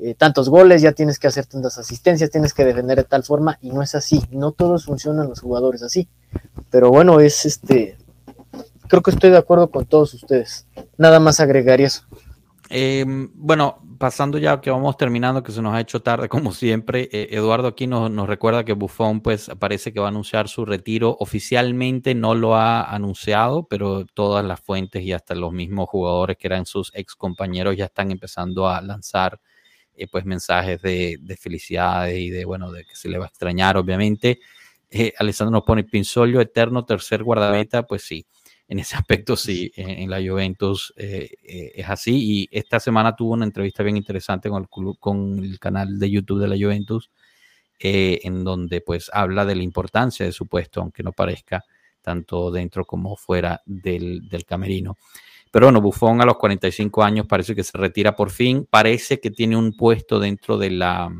eh, tantos goles, ya tienes que hacer tantas asistencias, tienes que defender de tal forma y no es así, no todos funcionan los jugadores así. Pero bueno, es este creo que estoy de acuerdo con todos ustedes. Nada más agregaría eso. Em, bueno, pasando ya que vamos terminando, que se nos ha hecho tarde como siempre, eh, Eduardo aquí nos, recuerda que Buffon pues parece que va a anunciar su retiro. Oficialmente no lo ha anunciado, pero todas las fuentes y hasta los mismos jugadores que eran sus ex compañeros ya están empezando a lanzar eh, pues mensajes de, de felicidades y de bueno, de que se le va a extrañar obviamente. Eh, Alessandro nos pone Pinsolio eterno, tercer guardameta, pues sí en ese aspecto sí, en, la Juventus eh, eh, es así. Y esta semana tuvo una entrevista bien interesante con el, club, con el canal de YouTube de la Juventus, eh, en donde pues habla de la importancia de su puesto, aunque no parezca tanto dentro como fuera del, del camerino. Pero bueno, Buffon a los 45 años parece que se retira por fin. Parece que tiene un puesto dentro de la,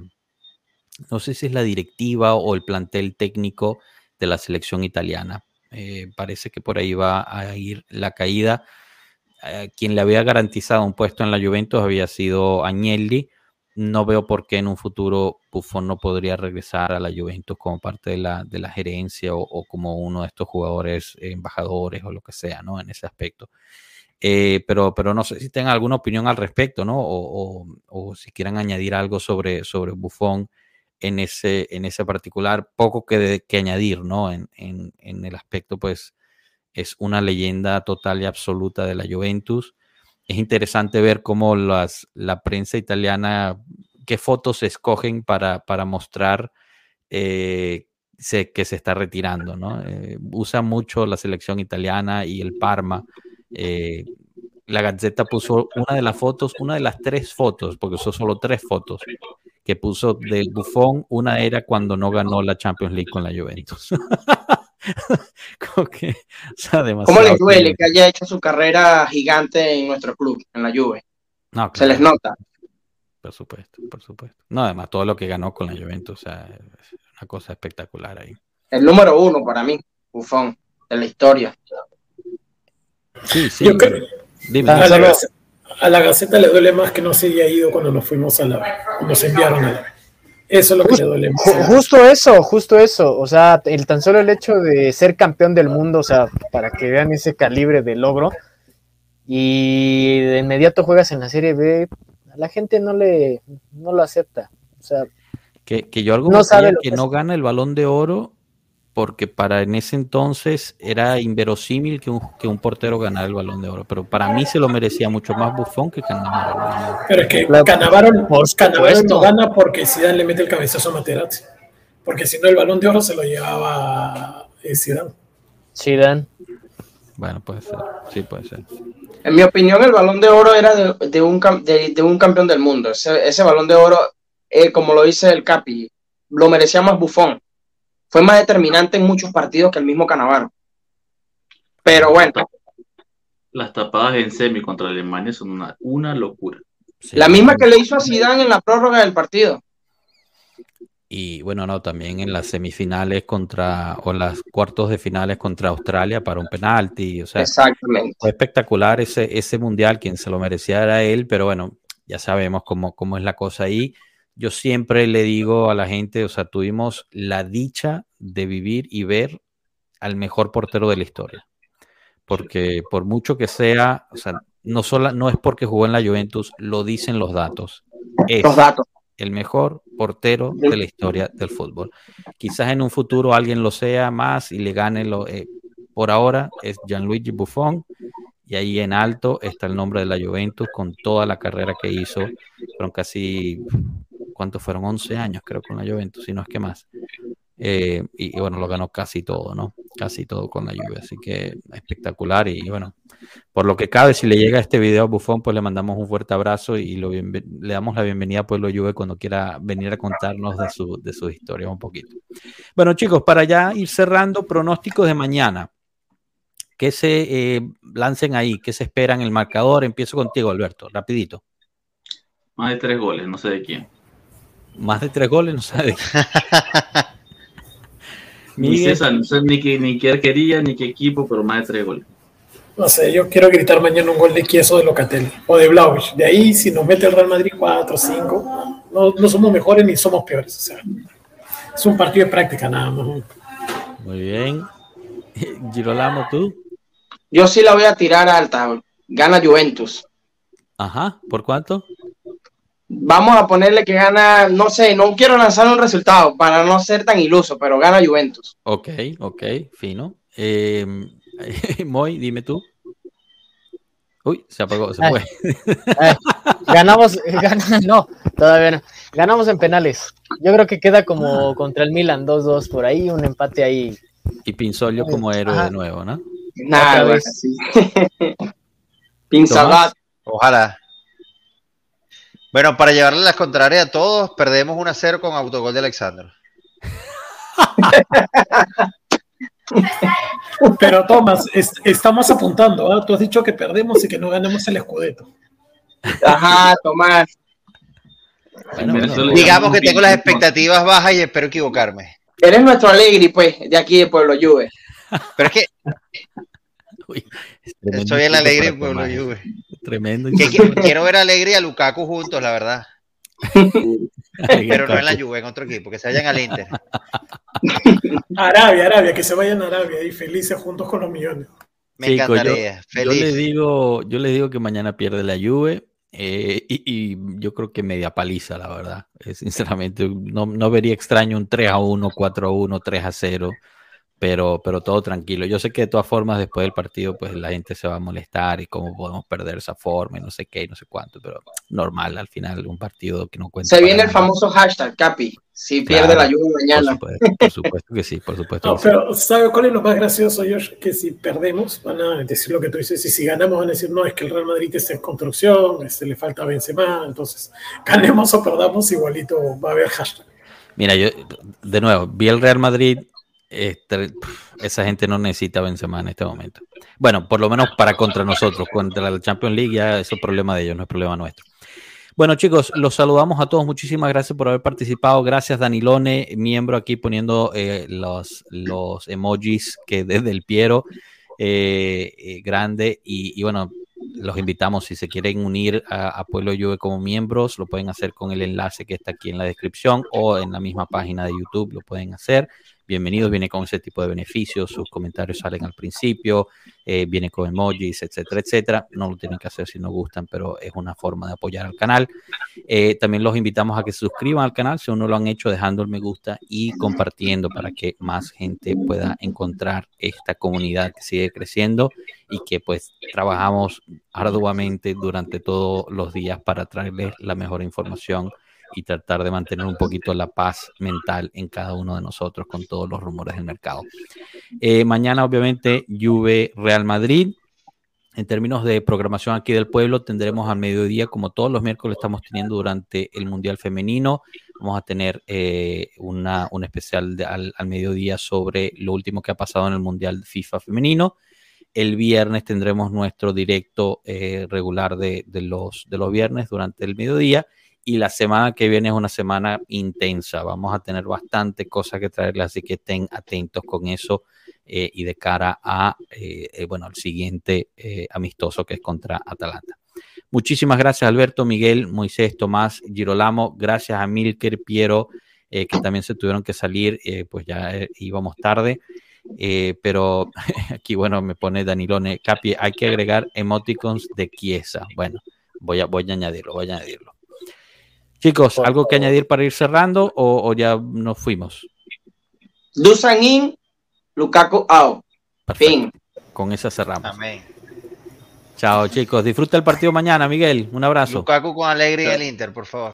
no sé si es la directiva o el plantel técnico de la selección italiana eh, parece que por ahí va a ir la caída. Eh, quien le había garantizado un puesto en la Juventus había sido Agnelli. No veo por qué en un futuro Buffon no podría regresar a la Juventus como parte de la, de la gerencia o, como uno de estos jugadores embajadores o lo que sea, ¿no? En ese aspecto. Eh, pero, pero no sé si tengan alguna opinión al respecto, ¿no? O, o, si quieran añadir algo sobre, sobre Buffon en ese, en ese particular, poco que, añadir, ¿no? En, en, en, el aspecto, pues, es una leyenda total y absoluta de la Juventus. Es interesante ver cómo las, la prensa italiana, qué fotos escogen para, para mostrar eh, que se está retirando, ¿no? Eh, usa mucho la selección italiana y el Parma. Eh, la Gazzetta puso una de las fotos, una de las tres fotos, porque son solo tres fotos, que puso de Buffon, una era cuando no ganó la Champions League con la Juventus. que, ¿Cómo le duele que haya hecho su carrera gigante en nuestro club, en la Juve? No, Se les nota. Por supuesto, por supuesto. No, además todo lo que ganó con la Juventus, o sea, es una cosa espectacular ahí. El número uno para mí, Buffon, de la historia. Sí, sí. Yo creo, Dime, a, la Gaceta, a, la Gaceta, le duele más que no se haya ido cuando nos fuimos a la. Nos enviaron a la. Eso es lo que le duele más. Justo eso, justo eso. O sea, el tan solo el hecho de ser campeón del mundo, o sea, para que vean ese calibre de logro. Y de inmediato juegas en la Serie B, a la gente no le no lo acepta. O sea, que, que yo algo no sabe que no gana el balón de oro porque para en ese entonces era inverosímil que un, que un portero ganara el balón de oro, pero para mí se lo merecía mucho más Buffon que Cannavaro. Pero es que Cannavaro, no gana porque Zidane le mete el cabezazo a Materazzi, porque si no el balón de oro se lo llevaba eh, Zidane. Zidane. Bueno, puede ser. Sí, puede ser. En mi opinión, el balón de oro era de, un, de, un campeón del mundo. Ese, balón de oro, eh, como lo dice el Capi, lo merecía más Bufón. Fue más determinante en muchos partidos que el mismo Canavaro. Pero bueno. Las tapadas en semi contra Alemania son una, una locura. la misma que le hizo a Zidane en la prórroga del partido. Y bueno, no, también en las semifinales contra, o las cuartos de finales contra Australia para un penalti. O sea, Exactamente. fue espectacular ese, ese mundial, quien se lo merecía era él, pero bueno, ya sabemos cómo, cómo es la cosa ahí. Yo siempre le digo a la gente, o sea, tuvimos la dicha de vivir y ver al mejor portero de la historia. Porque por mucho que sea, o sea, no, solo, no es porque jugó en la Juventus, lo dicen los datos. los datos el mejor portero de la historia del fútbol. Quizás en un futuro alguien lo sea más y le gane lo. Eh, por ahora es Gianluigi Buffon y ahí en alto está el nombre de la Juventus con toda la carrera que hizo. Fueron casi, ¿cuántos fueron? 11 años creo con la Juventus, si no es que más. Eh, y, bueno, lo ganó casi todo, ¿no? Casi todo con la lluvia, así que espectacular y, bueno, por lo que cabe, si le llega este video a Bufón, pues le mandamos un fuerte abrazo y le damos la bienvenida a Pueblo Juve cuando quiera venir a contarnos de su, de su historia un poquito. Bueno, chicos, para ya ir cerrando, pronósticos de mañana. Que se eh, lancen ahí, que se esperan el marcador. Empiezo contigo, Alberto, rapidito. Más de tres goles, no sé de quién. Más de tres goles, no sé de quién. Ni César, no sé ni, qué, ni qué arquería, ni qué equipo, pero más de tres goles. No sé, yo quiero gritar mañana un gol de Kieso de Locatelli o de Blauich. De ahí, si nos mete el Real Madrid 4 o 5, no, no, somos mejores ni somos peores. O sea, es un partido de práctica nada más. Muy bien. Girolamo, ¿tú? Yo sí la voy a tirar alta. Gana Juventus. Ajá, ¿por cuánto? Vamos a ponerle que gana, no sé, no quiero lanzar un resultado para no ser tan iluso, pero gana Juventus. Ok, ok, fino. Eh, Moy, dime tú. Uy, se apagó, se fue. ganamos, no, todavía no. Ganamos en penales. Yo creo que queda como contra el Milan 2-2 por ahí, un empate ahí. Y Pinzolio como héroe de nuevo, ¿no? Nada, sí. Pinzabat. Ojalá. Bueno, para llevarle las contrarias a todos, perdemos 1 0 con autogol de Alexander. Pero Tomás, estamos apuntando, ¿ah? tú has dicho que perdemos y que no ganemos el escudeto. Ajá, Tomás. digamos que tengo las expectativas bajas y espero equivocarme. Eres nuestro alegre, pues, de aquí de Pueblo Juve. Pero es que Estoy en la alegre Pueblo Juve. Tremendo. quiero ver alegre a Lukaku juntos, la verdad. Pero no en la Juve, en otro equipo, que se vayan al Inter. Arabia, Arabia, que se vayan a Arabia y felices juntos con los millones. Me encantaría. Yo, yo, les digo, yo les digo que mañana pierde la Juve eh, y, yo creo que media paliza, la verdad. Eh, sinceramente, no, no vería extraño un 3 a 1, 4 a 1, 3 a 0 pero, pero todo tranquilo. Yo sé que de todas formas después del partido pues la gente se va a molestar y cómo podemos perder esa forma y no sé qué y no sé cuánto, pero normal al final un partido que no cuenta. Se viene el famoso hashtag, Capi, si pierde la lluvia mañana. Por supuesto, que sí, por supuesto. pero ¿sabe cuál es lo más gracioso, Josh? Que si perdemos van a decir lo que tú dices y si ganamos van a decir, no, es que el Real Madrid está en construcción, este, le falta Benzema, entonces ganemos o perdamos igualito va a haber hashtag. Mira, yo de nuevo vi el Real Madrid este, esa gente no necesita Benzema en este momento. Bueno, por lo menos para contra nosotros, contra la Champions League, ya eso es problema de ellos, no es problema nuestro. Bueno, chicos, los saludamos a todos. Muchísimas gracias por haber participado. Gracias, Danilone, miembro aquí poniendo eh, los, los emojis que desde el Piero, eh, eh, grande. Y, bueno, los invitamos si se quieren unir a, a, Pueblo Juve como miembros, lo pueden hacer con el enlace que está aquí en la descripción o en la misma página de YouTube, lo pueden hacer bienvenidos, viene con ese tipo de beneficios, sus comentarios salen al principio, eh, viene con emojis, etcétera, etcétera. No lo tienen que hacer si no gustan, pero es una forma de apoyar al canal. Eh, también los invitamos a que se suscriban al canal si aún no lo han hecho, dejando el me gusta y compartiendo para que más gente pueda encontrar esta comunidad que sigue creciendo y que pues trabajamos arduamente durante todos los días para traerles la mejor información y tratar de mantener un poquito la paz mental en cada uno de nosotros con todos los rumores del mercado. Eh, mañana, obviamente, Juve Real Madrid. En términos de programación aquí del pueblo, tendremos al mediodía, como todos los miércoles estamos teniendo durante el Mundial Femenino. Vamos a tener eh, una, un especial al, al, mediodía sobre lo último que ha pasado en el Mundial FIFA Femenino. El viernes tendremos nuestro directo eh, regular de, de, los, de los viernes durante el mediodía. Y la semana que viene es una semana intensa. Vamos a tener bastante cosas que traerles, así que estén atentos con eso eh, y de cara a, eh, eh, bueno, al siguiente amistoso que es contra Atalanta. Muchísimas gracias Alberto, Miguel, Moisés, Tomás, Girolamo, gracias a Milker, Piero, que también se tuvieron que salir, pues ya íbamos tarde. pero aquí, bueno, me pone Danilone, Capi, hay que agregar emoticons de Chiesa. Bueno, voy a, voy a añadirlo, voy a añadirlo. Chicos, ¿algo que añadir para ir cerrando o, o ya nos fuimos? Dusan in, Lukaku out. Fin. Con esa cerramos. Amén. Chao, chicos. Disfruta el partido mañana, Miguel. Un abrazo. Lukaku con alegría el Inter, por favor.